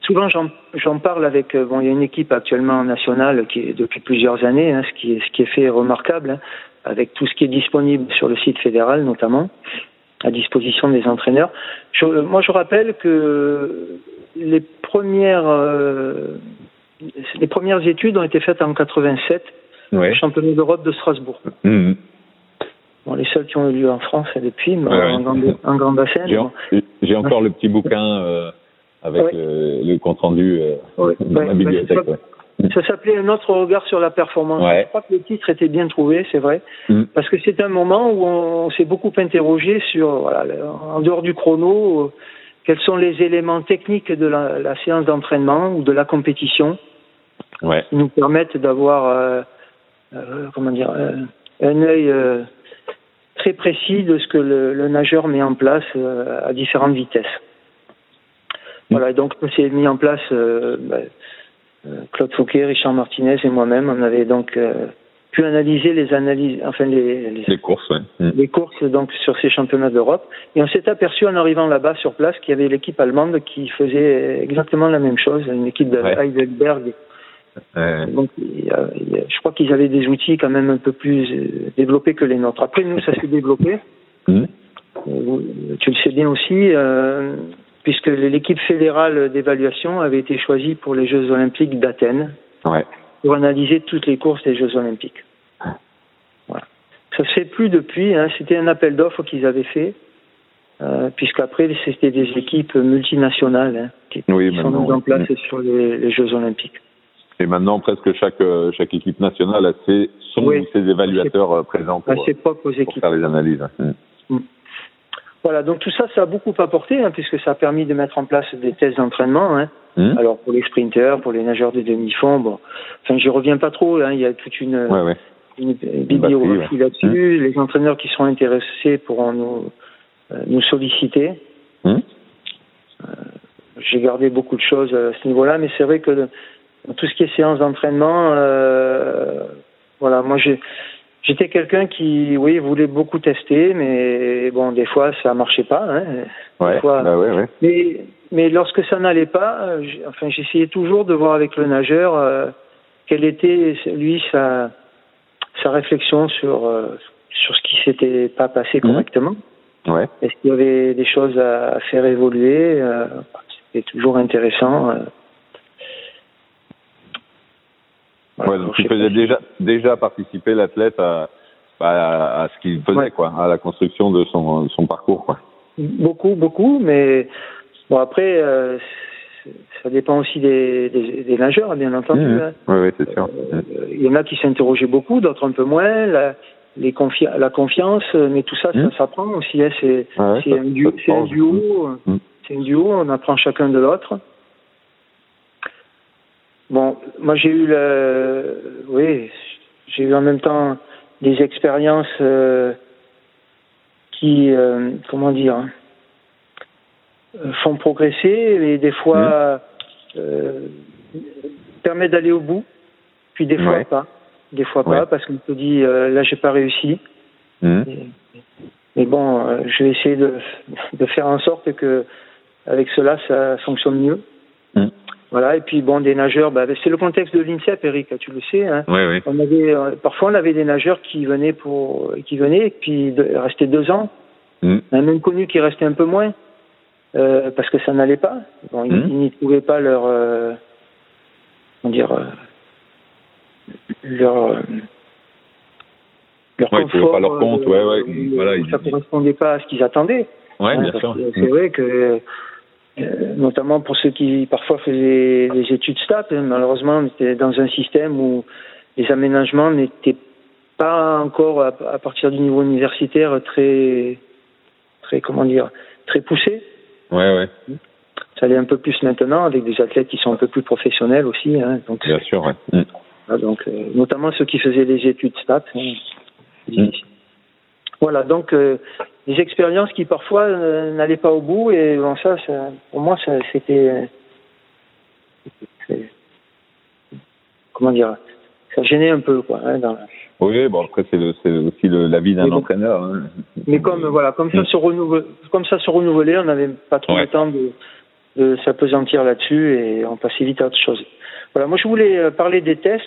Souvent, j'en parle avec. Euh, bon, il y a une équipe actuellement nationale qui est depuis plusieurs années. Hein, ce qui est ce qui est fait remarquable, hein, avec tout ce qui est disponible sur le site fédéral, notamment à disposition des entraîneurs. Je, moi, je rappelle que les premières euh, les premières études ont été faites en 87 ouais. au championnat d'Europe de Strasbourg. Mmh. Bon, les seuls qui ont eu lieu en France depuis, mais ouais, en, grand, en grand bassin. J'ai bon. encore le petit bouquin euh, avec le, le, compte rendu euh, la bibliothèque. Ça s'appelait Un autre regard sur la performance. Je crois que le titre était bien trouvé, c'est vrai, mmh. parce que c'est un moment où on, on s'est beaucoup interrogé sur, voilà, en dehors du chrono, quels sont les éléments techniques de la, la séance d'entraînement ou de la compétition ouais. qui nous permettent d'avoir, euh, euh, comment dire, euh, un œil euh, très précis de ce que le, le nageur met en place euh, à différentes vitesses. Voilà, et donc c'est mis en place bah, Claude Fouquet, Richard Martinez et moi-même. On avait donc pu analyser les analyses, enfin les, les, les courses, ouais. mmh. les courses donc sur ces championnats d'Europe. Et on s'est aperçu en arrivant là-bas sur place qu'il y avait l'équipe allemande qui faisait exactement la même chose, une équipe de ouais. Heidelberg. Donc, je crois qu'ils avaient des outils quand même un peu plus développés que les nôtres. Après, nous, ça s'est développé. Mmh. Tu le sais bien aussi, euh, puisque l'équipe fédérale d'évaluation avait été choisie pour les Jeux Olympiques d'Athènes. Ouais pour analyser toutes les courses des Jeux Olympiques. Voilà. Ça se fait plus depuis. Hein. C'était un appel d'offres qu'ils avaient fait, euh, puisqu'après c'était des équipes multinationales hein, qui, oui, qui sont mises en place sur les, les, Jeux Olympiques. Et maintenant, presque chaque euh, chaque équipe nationale a ses son oui, ses évaluateurs euh, présents pour, ses propres équipes. pour faire les analyses. Mmh. Mmh. Voilà, donc tout ça, ça a beaucoup apporté, hein, puisque ça a permis de mettre en place des tests d'entraînement. Hein. Mmh. Alors pour les sprinteurs, pour les nageurs de demi-fond, bon, enfin j'y reviens pas trop. Hein, il y a toute une, ouais, ouais. une bibliographie ouais. là-dessus. Mmh. Les entraîneurs qui sont intéressés pourront nous euh, nous solliciter. Mmh. Euh, J'ai gardé beaucoup de choses à ce niveau-là, mais c'est vrai que tout ce qui est séance d'entraînement, euh, voilà, moi j'ai J'étais quelqu'un qui, oui, voulait beaucoup tester, mais bon, des fois, ça marchait pas. Hein. Ouais, fois, bah ouais, ouais. Mais, mais lorsque ça n'allait pas, enfin, j'essayais toujours de voir avec le nageur euh, quelle était, lui, sa, sa réflexion sur, euh, sur ce qui s'était pas passé correctement. Mmh. Ouais. Est-ce qu'il y avait des choses à, faire évoluer euh, C'était toujours intéressant. Euh. Voilà, ouais, donc tu faisais déjà déjà participer l'athlète à, à, à, ce qu'il faisait ouais. quoi, à la construction de son parcours quoi. Beaucoup beaucoup, mais bon après euh, ça dépend aussi des, des, des, nageurs bien entendu. Mmh, hein. Oui oui c'est sûr. Euh, il y en a qui s'interrogeaient beaucoup, d'autres un peu moins. La, les confi la confiance, mais tout ça, mmh. ça s'apprend aussi. Hein. C'est ah ouais, un, du un duo. Mmh. C'est un duo. On apprend chacun de l'autre. Bon, moi j'ai eu le, oui, j'ai eu en même temps des expériences euh, qui, euh, comment dire, font progresser et des fois mmh. euh, permet d'aller au bout, puis des fois pas. Des fois pas, parce qu'on te dit, euh, là, j'ai pas réussi. Mhm. Mais bon, euh, je vais essayer de, de, faire en sorte que, avec cela, ça fonctionne mieux. Mhm. Voilà, et puis bon, des nageurs, bah, c'est le contexte de l'INSEP, Eric, tu le sais. Hein. Oui, oui. On avait, euh, parfois, on avait des nageurs qui venaient pour, qui venaient, et puis de, restaient deux ans. Mhm. On a même connu qui restait un peu moins, euh, parce que ça n'allait pas. Bon, ils, Mhm. ils n'y trouvaient pas leur, euh, comment dire, euh, leur, euh, leur Ouais, ils trouvaient confort. pas leur compte, euh, ouais, ouais. euh, Voilà, ça correspondait pas à ce qu'ils attendaient. Ouais, Hein, bien sûr. C'est vrai que, euh, notamment pour ceux qui parfois faisaient des études STAP, hein, malheureusement, on était dans un système où les aménagements n'étaient pas encore, à, à partir du niveau universitaire, très, très, comment dire, très poussés. Ouais, ouais, Ça l'est un peu plus maintenant, avec des athlètes qui sont un peu plus professionnels aussi. Hein, donc, bien sûr, ouais. Ah, donc euh, notamment ceux qui faisaient les études STAP. hein. Mm. Voilà, donc euh, des expériences qui parfois euh, n'allaient pas au bout et bon, ça, ça pour moi, ça, c'était euh, comment dire, ça gênait un peu quoi. Hein, dans Oui, bon, après, c'est aussi le- la vie d'un bon. entraîneur. hein. Mais comme voilà, comme ça Mm. se renouvelait, comme ça se renouvelait, on n'avait pas trop Ouais. le temps de, de s'apesantir là-dessus et on passait vite à autre chose. Voilà, moi je voulais euh, parler des tests.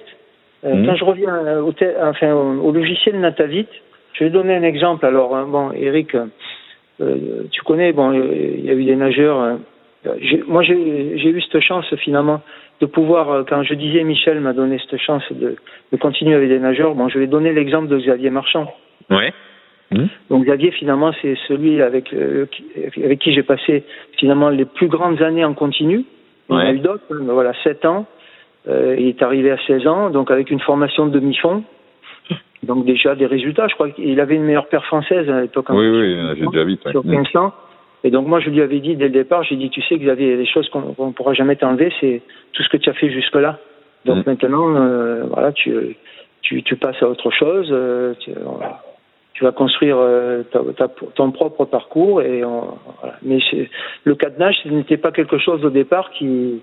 Euh, Mm. Quand je reviens au, te- enfin, au, au logiciel Natavit, je vais donner un exemple. Alors hein, bon, Eric, euh, tu connais, bon, euh, il y a eu des nageurs. euh, moi j'ai eu cette chance finalement de pouvoir, quand je disais Michel m'a donné cette chance de, de continuer avec des nageurs. Bon, je vais donner l'exemple de Xavier Marchand. Ouais. Mhm. Donc Xavier, finalement, c'est celui avec, euh, qui- avec qui j'ai passé finalement les plus grandes années en continu. Il y en a Ouais. eu d'autres, hein, mais voilà, 7 ans. Euh, il est arrivé à 16 ans, donc avec une formation de demi-fond. Donc déjà des résultats, je crois qu'il avait une meilleure paire française à l'époque. en Oui, oui, j'ai déjà ouais. Sur Mhm. 1500. Et donc moi, je lui avais dit dès le départ, j'ai dit, tu sais Xavier, des choses qu'on ne pourra jamais t'enlever, c'est tout ce que tu as fait jusque-là. Donc Mhm. maintenant, euh, voilà, tu, tu, tu passes à autre chose. euh, tu, tu vas construire euh, ta, ta- ton propre parcours et on- voilà. mais le cadenage ce n'était pas quelque chose au départ qui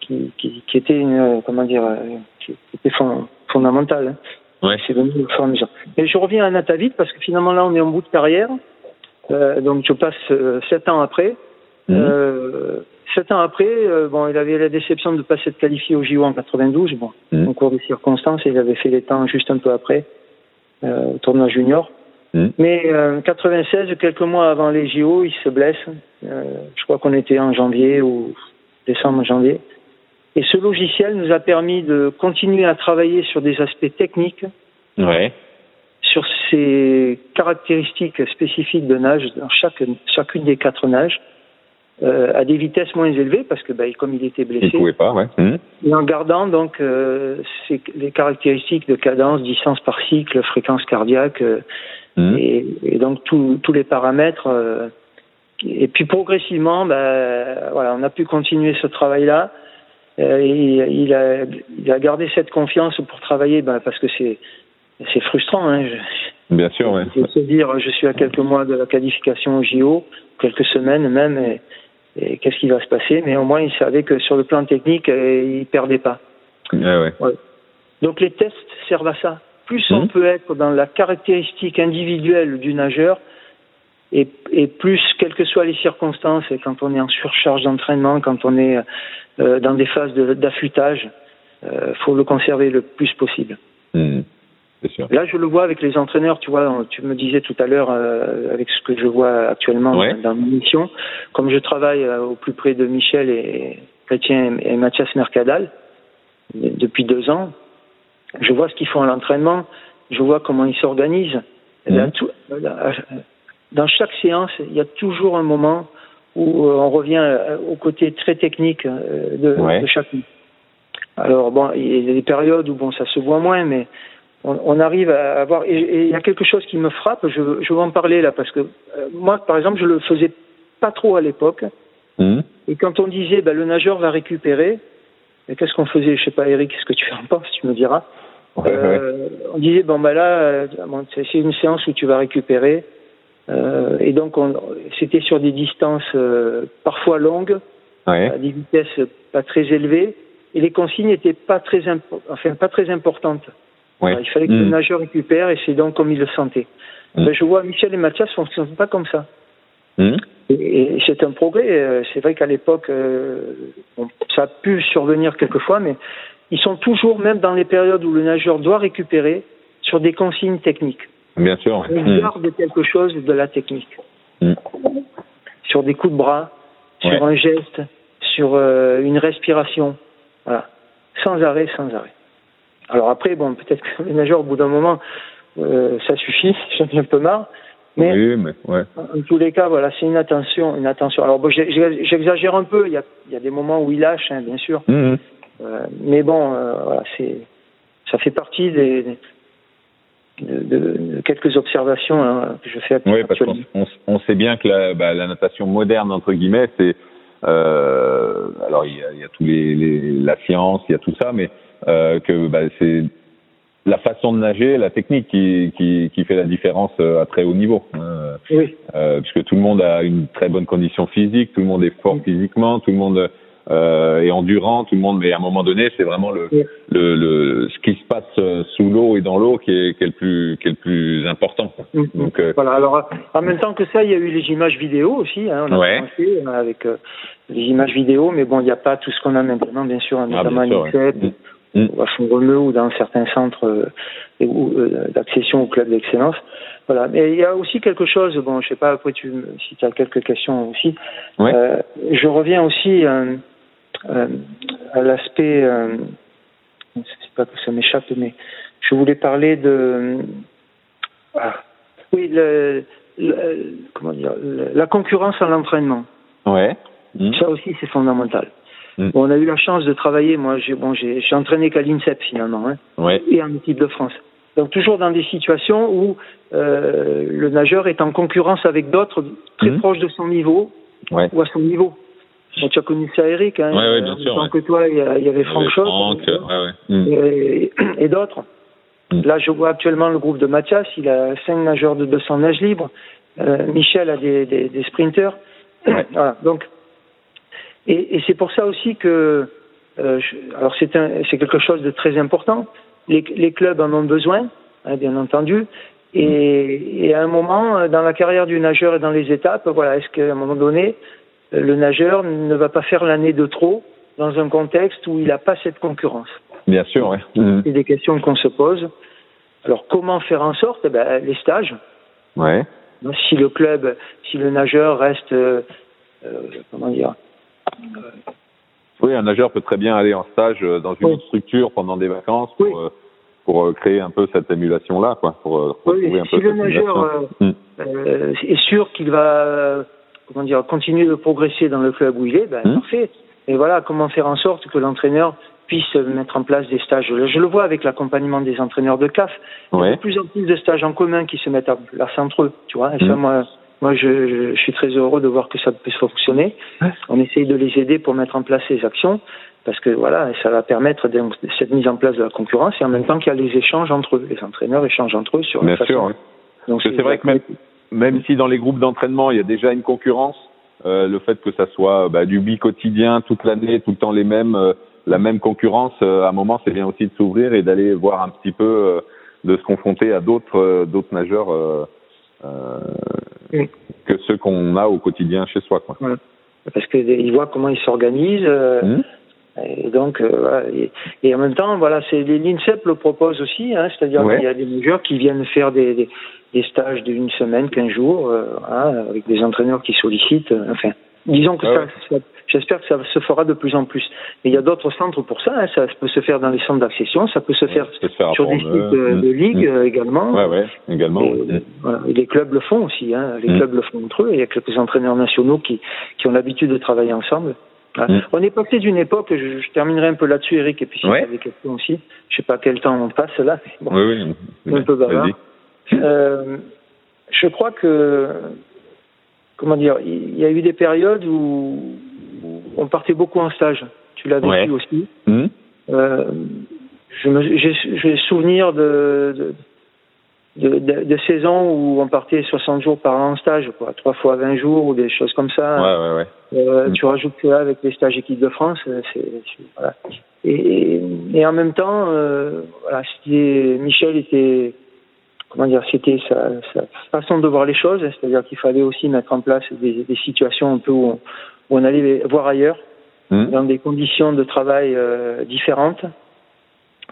qui, qui, qui était une, euh, comment dire euh, qui, qui était fond- fondamental hein. Ouais. c'est venu au fur et à mesure mais je reviens à Natavit parce que finalement là on est en bout de carrière Euh, donc je passe euh, sept ans après euh, sept ans après euh, bon il avait la déception de ne pas s'être qualifié au JO en 92 bon Mhm. au cours des circonstances il avait fait les temps juste un peu après au tournoi junior Mhm. mais euh, 96, quelques mois avant les JO, il se blesse. Je crois qu'on était en janvier ou décembre, janvier. Et ce logiciel nous a permis de continuer à travailler sur des aspects techniques, Ouais. sur ces caractéristiques spécifiques de nage dans chaque, chacune des quatre nages, euh, à des vitesses moins élevées, parce que bah, comme il était Il blessé, pouvait pas, ouais. Mhm. et en gardant donc euh, ces- les caractéristiques de cadence, distance par cycle, fréquence cardiaque, euh, Mhm. et, et donc tous les paramètres. euh, et puis progressivement, ben, voilà, on a pu continuer ce travail-là. Euh, il, a, il a gardé cette confiance pour travailler, ben, parce que c'est c'est frustrant. Hein, je, Bien sûr, de se dire, je suis à quelques mois de la qualification au JO, quelques semaines même, et, et qu'est-ce qui va se passer? Mais au moins, il savait que sur le plan technique, euh, il perdait pas. Ouais, ouais. Donc les tests servent à ça. Plus on Mhm. peut être dans la caractéristique individuelle du nageur, et, et plus, quelles que soient les circonstances, et quand on est en surcharge d'entraînement, quand on est euh, dans des phases de- d'affûtage, euh, faut le conserver le plus possible. Sûr. Là, je le vois avec les entraîneurs, tu vois, tu me disais tout à l'heure, euh, avec ce que je vois actuellement Ouais. dans mon mission, comme je travaille au plus près de Michel et Chrétien et Mathias Mercadal de- depuis deux ans, je vois ce qu'ils font à l'entraînement, je vois comment ils s'organisent. Mhm. Dans chaque séance, il y a toujours un moment où euh, on revient euh, au côté très technique euh, de, Ouais. de chacun. Alors bon, il y a des périodes où bon ça se voit moins, mais on, on arrive à avoir. Et et il y a quelque chose qui me frappe. Je, je veux en parler là parce que euh, moi, par exemple, je le faisais pas trop à l'époque. Mhm. Et quand on disait ben, le nageur va récupérer, mais qu'est-ce qu'on faisait? Je sais pas, Eric, qu'est-ce que tu en penses Tu me diras. Ouais, ouais. On disait bon ben là, bon, c'est une séance où tu vas récupérer. Euh, et donc on- c'était sur des distances euh, parfois longues, Ouais. à des vitesses pas très élevées. et les consignes n'étaient pas très, enfin, pas très importantes. il fallait que le mmh. nageur récupère et c'est donc comme il le sentait. Mmh. Ben, je vois Michel et Mathias ne fonctionnent pas comme ça. Mmh. Et, c'est un progrès. Euh, c'est vrai qu'à l'époque, euh, ça a pu survenir quelquefois, mais ils sont toujours, même dans les périodes où le nageur doit récupérer, sur des consignes techniques. Bien sûr. On garde quelque chose de la technique. Sur des coups de bras, sur un geste, sur euh, une respiration. Voilà. Sans arrêt, sans arrêt. Alors après, bon, peut-être que les nageurs, au bout d'un moment, euh, ça suffit, j'en ai un peu marre. Mais, oui, mais ouais. en tous les cas, voilà, c'est une attention, une attention. Alors bon, j'exagère un peu. Il y a, il y a des moments où il lâche, hein, bien sûr. Mmh. Euh, mais bon, voilà, c'est, ça fait partie des, de, de, quelques observations hein, que je fais actuellement. Oui, parce qu'on on sait bien que la, bah, la natation moderne entre guillemets, c'est euh, alors il y a, il y a tous les, les, la science, il y a tout ça, mais euh, que bah, c'est la façon de nager, la technique qui, qui, qui fait la différence euh, à très haut niveau. Hein. Oui. Euh, puisque tout le monde a une très bonne condition physique, tout le monde est fort physiquement, tout le monde euh, et endurant, tout le monde, mais à un moment donné, c'est vraiment le, le, le, ce qui se passe euh, sous l'eau et dans l'eau qui est, qui est le plus qui est le plus important. Mm-hmm. Donc euh, voilà. Alors en même temps que ça, il y a eu les images vidéo aussi. Hein, on a ouais. commencé euh, avec euh, les images vidéo, mais bon, il n'y a pas tout ce qu'on a maintenant, bien sûr, notamment ah, bien sûr, ouais. Mm. ou à Font-Romeu ou dans certains centres euh, d'accession au club d'excellence. Voilà. Mais il y a aussi quelque chose, bon, je sais pas, après tu, si tu as quelques questions aussi. Ouais. Euh, je reviens aussi euh, à l'aspect, euh, je sais pas que ça m'échappe, mais je voulais parler de, ah, oui, le, le, comment dire, la concurrence à l'entraînement. Ouais. Mmh. Ça aussi, c'est fondamental. Mmh. Bon, on a eu la chance de travailler. Moi, j'ai bon, j'ai entraîné qu'à l'INSEP finalement, hein, ouais. et en équipe de France. Donc toujours dans des situations où euh, le nageur est en concurrence avec d'autres très mmh. proches de son niveau ouais. ou à son niveau. Bon, tu as connu ça, Eric. Hein, ouais, ouais, bien sûr. Ouais. que toi, il y, avait Franck Schott. Mm. Et, et d'autres. Mm. Là, je vois actuellement le groupe de Mathias. Il a cinq nageurs de 200 nages libres. Euh, Michel a des, des. Ouais. voilà. Donc, et, et c'est pour ça aussi que, euh, je, alors c'est c'est quelque chose de très important. Les, les clubs en ont besoin, hein, bien entendu. Et, et, à un moment, dans la carrière du nageur et dans les étapes, voilà, est-ce qu'à un moment donné, le nageur ne va pas faire l'année de trop dans un contexte où il n'a pas cette concurrence. Bien sûr, oui. Mmh. C'est des questions qu'on se pose. Alors, comment faire en sorte eh ben, Les stages. Ouais. Si le club, si le nageur reste, euh, euh, comment dire euh, Oui, un nageur peut très bien aller en stage dans une oui. structure pendant des vacances pour, oui. pour créer un peu cette émulation-là, quoi, pour oui, un si peu le nageur mmh. est sûr qu'il va comment dire, continuer de progresser dans le club où il est, ben, mmh. parfait. Et voilà, comment faire en sorte que l'entraîneur puisse mettre en place des stages. Je le vois avec l'accompagnement des entraîneurs de CAF. Il y a de plus en plus de stages en commun qui se mettent en place entre eux, tu vois. Et mmh. ça, moi, moi, je, suis très heureux de voir que ça peut fonctionner. Ouais. On essaye de les aider pour mettre en place ces actions parce que voilà, ça va permettre de, cette mise en place de la concurrence et en même temps qu'il y a les échanges entre eux. Les entraîneurs échangent entre eux sur Bien la façon. sûr. Donc c'est vrai que même, même si dans les groupes d'entraînement il y a déjà une concurrence, euh, le fait que ça soit bah, du bi quotidien toute l'année, tout le temps les mêmes, euh, la même concurrence, euh, à un moment c'est bien aussi de s'ouvrir et d'aller voir un petit peu, euh, de se confronter à d'autres euh, d'autres nageurs oui. que ceux qu'on a au quotidien chez soi. Quoi. Ouais. Parce qu'ils voient comment ils s'organisent. Mmh. Donc, euh, voilà. et, et, en même temps, voilà, c'est l'INSEP le propose aussi, hein, c'est-à-dire ouais. qu'il y a des nageurs qui viennent faire des, des, des stages d'une semaine, quinze jours, euh, hein, avec des entraîneurs qui sollicitent. Euh, enfin, disons que ouais. ça, ça j'espère que ça se fera de plus en plus. Et il y a d'autres centres pour ça. Hein, ça peut se faire dans les centres d'accession, ça peut se faire, peut se faire sur des sites de, de ligue mmh. également. Ouais, ouais, également. Et, voilà. et les clubs le font aussi. Hein. Les mmh. clubs le font entre eux. Il y a quelques entraîneurs nationaux qui, qui ont l'habitude de travailler ensemble. Mmh. On est passé d'une époque, je, je, terminerai un peu là-dessus, Eric, et puis si ouais. vous aussi, je sais pas quel temps on passe là. Bon, oui, oui. Un peu bavard. Euh, je crois que, comment dire, il y a eu des périodes où, on partait beaucoup en stage. Tu l'as vécu ouais. aussi. Mmh. Euh, j'ai souvenir de, de de, de, de, saisons où on partait 60 jours par an en stage, quoi, trois fois 20 jours ou des choses comme ça. Ouais, ouais, ouais. Euh, mm. Tu rajoutes cela avec les stages équipe de France, euh, c'est voilà. Et, et, en même temps, euh, voilà, Michel était comment dire, c'était sa, sa, façon de voir les choses, c'est-à-dire qu'il fallait aussi mettre en place des, des situations un peu où on, où on allait voir ailleurs, mm. dans des conditions de travail euh, différentes.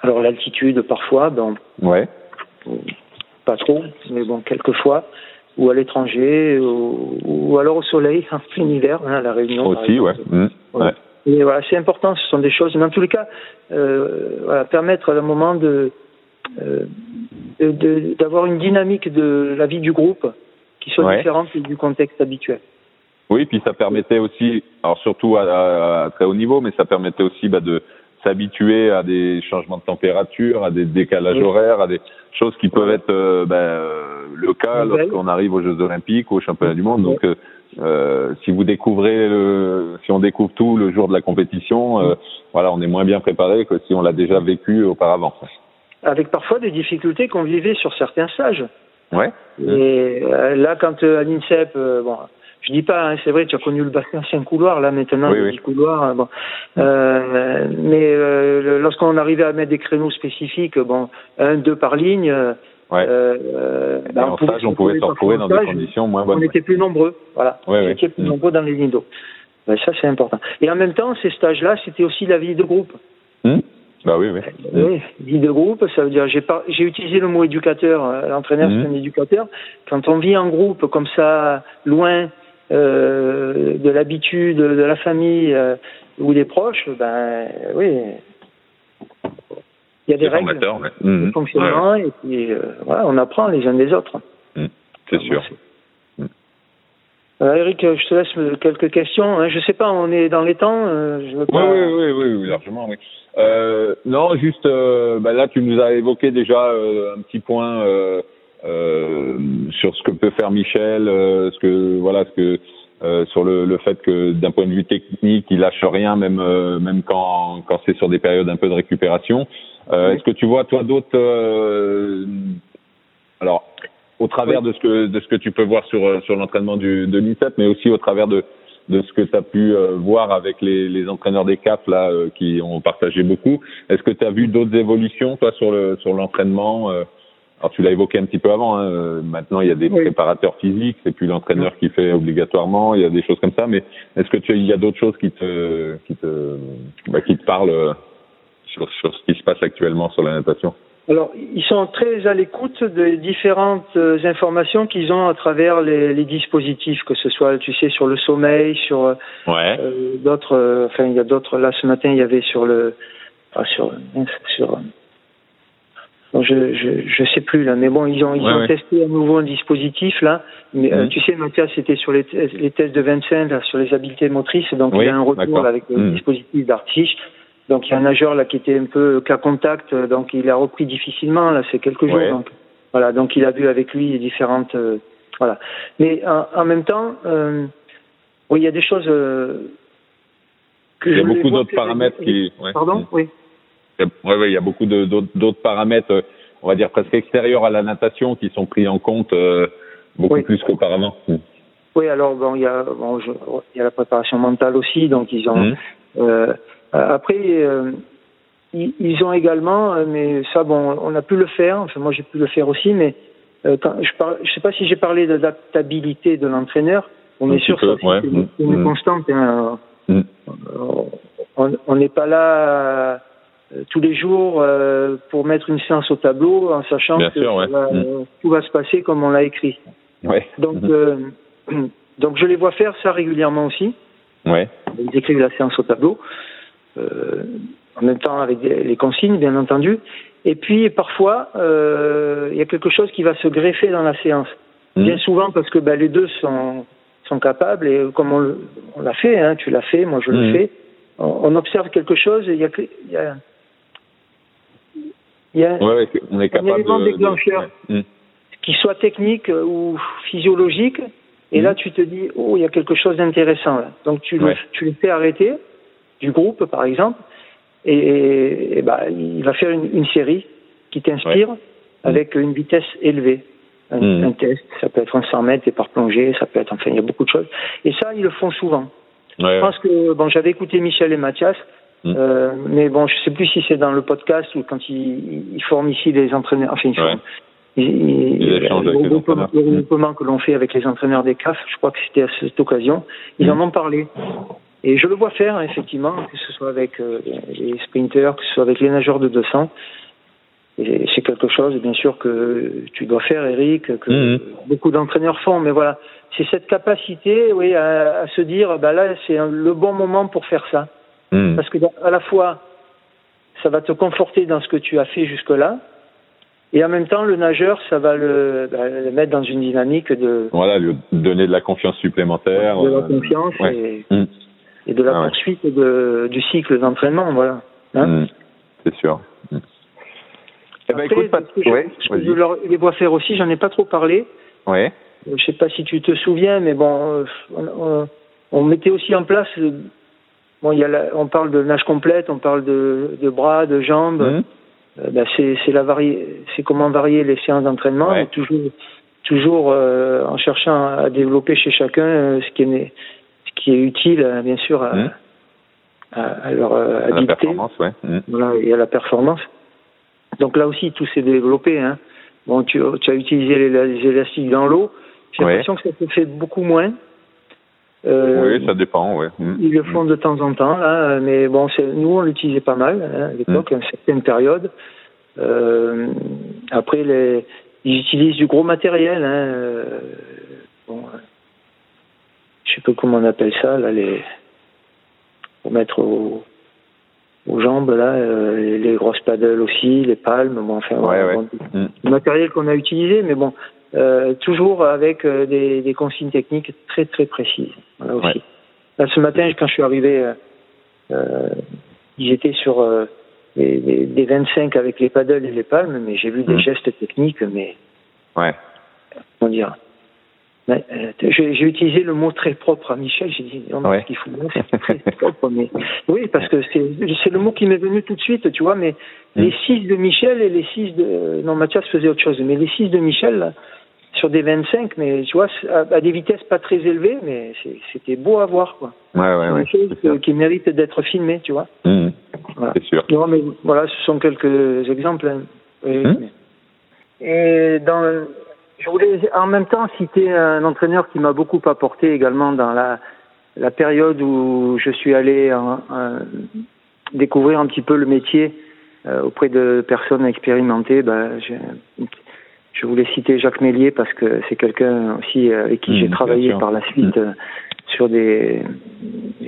Alors l'altitude parfois, bon. Ouais pas trop, mais bon, quelquefois, ou à l'étranger, ou, ou, alors au soleil, en plein hiver, hein, à la Réunion. Aussi, ouais. Mmh. ouais. Et voilà, c'est important, ce sont des choses, mais en tous les cas, euh, voilà, permettre à un moment de euh, d'avoir une dynamique de la vie du groupe qui soit ouais. différente du contexte habituel. Oui, puis ça permettait aussi, alors surtout à, à, à très haut niveau, mais ça permettait aussi bah, de s'habituer à des changements de température, à des décalages oui. horaires, à des choses qui peuvent être euh, ben, euh, le cas lorsqu'on arrive aux Jeux Olympiques ou aux Championnats du Monde. Donc, euh, si vous découvrez, le, si on découvre tout le jour de la compétition, euh, voilà, on est moins bien préparé que si on l'a déjà vécu auparavant. Avec parfois des difficultés qu'on vivait sur certains stages. Ouais. Et là, quand à l'INSEP, bon, je dis pas, hein, c'est vrai, tu as connu le bassin, c'est un couloir, là maintenant, oui, oui. oui. couloirs. Bon. Euh, mais euh, lorsqu'on arrivait à mettre des créneaux spécifiques, bon, un, deux par ligne, ouais. euh, ben, en on stage, on pouvait se retrouver dans des conditions moins bonnes. On était plus nombreux, voilà. Ouais, on était plus mmh. nombreux dans les lignes d'eau. Ben, ça, c'est important. Et en même temps, ces stages-là, c'était aussi la vie de groupe. Mmh. Bah oui, oui. Oui, vie de groupe, ça veut dire j'ai pas j'ai utilisé le mot éducateur, l'entraîneur mmh. c'est un éducateur. Quand on vit en groupe comme ça, loin, euh, de l'habitude de la famille euh, ou des proches, ben oui, il y a des règles de mmh. fonctionnement ouais, et puis euh, voilà, on apprend les uns des autres. Mmh. C'est sûr. Euh, Eric, je te laisse quelques questions. Hein. Je sais pas, on est dans les temps. Euh, je veux pas... oui, oui, oui, oui, largement. Oui. Euh, non, juste bah là, tu nous as évoqué déjà un petit point euh, sur ce que peut faire Michel, euh, ce que voilà, ce que euh, sur le, le, fait que d'un point de vue technique, il lâche rien, même euh, même quand quand c'est sur des périodes un peu de récupération. Euh, oui. Est-ce que tu vois toi d'autres alors au travers oui. de ce que de ce que tu peux voir sur sur l'entraînement du de l'INSEP, mais aussi au travers de de ce que tu as pu euh, voir avec les, les entraîneurs des CAF là euh, qui ont partagé beaucoup. Est-ce que tu as vu d'autres évolutions toi sur le sur l'entraînement euh, alors tu l'as évoqué un petit peu avant. Hein. Maintenant, il y a des oui. préparateurs physiques, c'est plus l'entraîneur qui fait obligatoirement. Il y a des choses comme ça. Mais est-ce que tu il y a d'autres choses qui te qui te bah, qui te parlent sur sur ce qui se passe actuellement sur la natation? Alors, ils sont très à l'écoute des différentes informations qu'ils ont à travers les, les, dispositifs, que ce soit, tu sais, sur le sommeil, sur ouais. euh, d'autres. Euh, enfin, il y a d'autres. Là, ce matin, il y avait sur le, sur, sur Bon, je, je je sais plus là, mais bon, ils ont ils ouais, ont ouais. testé à nouveau un dispositif là. Mais mmh. euh, tu sais, Mathias, c'était sur les, les tests de Vincent là, sur les habiletés motrices, donc oui, il y a un retour là, avec le mmh. dispositif d'Artiche. Donc il y a un nageur là qui était un peu cas contact, donc il a repris difficilement là, c'est quelques jours. Ouais. Donc voilà, donc il a vu avec lui différentes euh, voilà. Mais en, en même temps, euh, oui, il y a des choses euh, que il y a beaucoup d'autres paramètres qui. Ouais. Pardon, mmh. oui. Oui, ouais, il y a beaucoup d'autres paramètres, on va dire presque extérieurs à la natation, qui sont pris en compte euh, beaucoup oui. plus qu'auparavant. Mmh. Oui, alors bon, il y a bon, je, il y a la préparation mentale aussi, donc ils ont. Mmh. Euh, après, euh, ils, ils, ont également, mais ça, bon, on a pu le faire. Enfin, moi, j'ai pu le faire aussi, mais euh, quand, je ne je sais pas si j'ai parlé d'adaptabilité de l'entraîneur. On Un est sûr, c'est ouais. une, une mmh. constante. Hein. On n'est pas là euh, tous les jours euh, pour mettre une séance au tableau en sachant Bien que sûr, ouais. va, mmh. tout va se passer comme on l'a écrit. Ouais. Donc, mmh. donc je les vois faire ça régulièrement aussi. Ouais. Ils écrivent la séance au tableau. Euh, en même temps avec les consignes, bien entendu. Et puis parfois, euh, il y a quelque chose qui va se greffer dans la séance. Mmh. Bien souvent parce que ben, les deux sont, sont capables, et comme on, on l'a fait, hein, tu l'as fait, moi je le fais, on, on, observe quelque chose et il y a, y a, il y a ouais, on est capable un élément de, déclencheur, de... Mmh. qui soit technique ou physiologique, et là tu te dis, oh, il y a quelque chose d'intéressant là. Donc tu, le, tu le fais arrêter, du groupe, par exemple, et, et bah, il va faire une, une série qui t'inspire. Avec une vitesse élevée. Un, Mm. un test, ça peut être un 100 mètres et par plongée, ça peut être, enfin, il y a beaucoup de choses. Et ça, ils le font souvent. Ouais, Je pense que, bon, j'avais écouté Michel et Mathias, Mm. euh, mais bon, je sais plus si c'est dans le podcast ou quand ils, ils forment ici les entraîneurs, enfin, ils Ouais. forment. Ils, ils- le les regroupement, le que l'on fait avec les entraîneurs des CAF, je crois que c'était à cette occasion, ils Mm. en ont parlé. Et je le vois faire, effectivement, que ce soit avec euh, les sprinters, que ce soit avec les nageurs de 200. Et c'est quelque chose, bien sûr, que tu dois faire, Eric, que beaucoup d'entraîneurs font. Mais voilà, c'est cette capacité, oui, à, à se dire, bah là, c'est le bon moment pour faire ça. Mm. Parce que à la fois, ça va te conforter dans ce que tu as fait jusque-là, et en même temps, le nageur, ça va le, bah, le mettre dans une dynamique de, Voilà, lui donner de la confiance supplémentaire. de la euh, confiance ouais. et, et de la Ah ouais. poursuite de, du cycle d'entraînement, voilà. Hein Mm. C'est sûr. Eh ben, Après, écoute, Pat- ce que je, ouais, ce que vas-y. je leur- les vois faire aussi, j'en ai pas trop parlé. Ouais. Euh, Je sais pas si tu te souviens, mais bon, euh, on, on- on mettait aussi en place. Bon, il y a la- on parle de nage complète, on parle de, de bras, de jambes. Euh, ben, c'est la vari- c'est comment varier les séances d'entraînement, Ouais. toujours toujours euh, en cherchant à développer chez chacun euh, ce qui est ce qui est utile, bien sûr, à, Mm. à, à leur À la performance, ouais. Mm. voilà, et à la performance. Donc là aussi, tout s'est développé. Hein. Bon, tu, tu as utilisé les, les élastiques dans l'eau. J'ai Ouais. l'impression que ça se fait beaucoup moins. Euh, Oui, ça dépend, ouais. Mm. ils le font de temps en temps, là, mais bon, nous on l'utilisait pas mal hein, à l'époque, Mm. à une certaine période. Euh, après, les, ils utilisent du gros matériel. Hein, euh, bon, euh, je sais pas comment on appelle ça, là, les pour mettre au- aux jambes, là, les, les grosses paddles aussi, les palmes, bon, enfin, Ouais, voilà, ouais. bon, Mm. le matériel qu'on a utilisé, mais bon, euh, toujours avec euh, des, des consignes techniques très très précises. Voilà aussi. Ouais. Là, ce matin, quand je suis arrivé, euh, euh, ils étaient sur les 25 avec les paddles et les palmes, mais j'ai vu des Mm. gestes techniques, mais Ouais. comment dire j'ai utilisé le mot très propre à Michel. J'ai dit non, non, Ouais. ce qu'il faut c'est très propre. Mais oui, parce que c'est le mot qui m'est venu tout de suite, tu vois. Mais Mm. les 6 de Michel et les 6 de non Mathias faisait autre chose. Mais les 6 de Michel sur des 25, mais tu vois, à, à des vitesses pas très élevées, mais c'était beau à voir quoi. Ouais, ouais, ouais. c'est que- qui méritent d'être filmées, tu vois. Mm. Voilà. C'est sûr. Non, mais voilà, ce sont quelques exemples. hein. Et, Hmm. et dans, je voulais en même temps citer un entraîneur qui m'a beaucoup apporté également dans la, la période où je suis allé en- en- découvrir un petit peu le métier euh, auprès de personnes expérimentées. Ben, je, je voulais citer Jacques Mélier parce que c'est quelqu'un aussi euh, avec qui Hmm, j'ai travaillé par la suite euh, sur des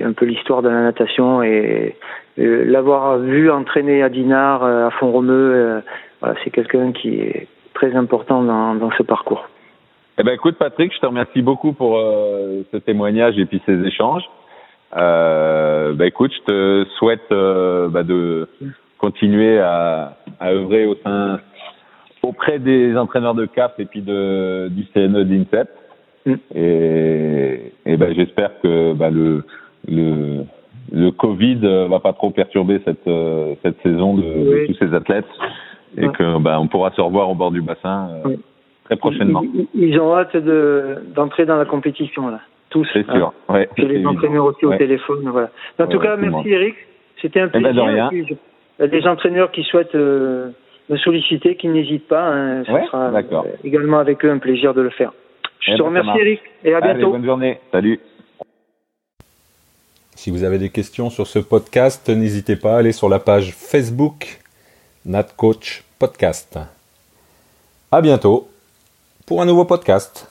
un peu l'histoire de la natation et euh, l'avoir vu entraîner à Dinard, euh, à Font-Romeu, euh, voilà, c'est quelqu'un qui est très important dans, dans ce parcours. Eh ben, écoute, Patrick, je te remercie beaucoup pour euh, ce témoignage et puis ces échanges. Euh, bah, écoute, je te souhaite euh, bah, de continuer à, à œuvrer au sein auprès des entraîneurs de CAF et puis de, du CNE d'INSEP. Mm. Et, et ben, j'espère que bah, le, le, le Covid euh, va pas trop perturber cette, euh, cette saison de, tous ces athlètes et Ouais. que on pourra se revoir au bord du bassin euh, Oui. très prochainement. Ils, ils ont hâte de, d'entrer dans la compétition, là. Tous. C'est hein. sûr. Ouais, Puis c'est les entraîneurs aussi au Ouais. téléphone, voilà. En tout Ouais, cas, merci. Eric. C'était un Eh ben, de plaisir. rien. Et puis, je- il y a des entraîneurs qui souhaitent euh, me solliciter, qui n'hésitent pas. Hein. Ce Ouais, sera d'accord. euh, également avec eux un plaisir de le faire. Je Eh te ben, remercie. Eric et à Allez, bientôt. bonne journée. Salut. Si vous avez des questions sur ce podcast, n'hésitez pas à aller sur la page Facebook NatCoach Podcast. À bientôt pour un nouveau podcast.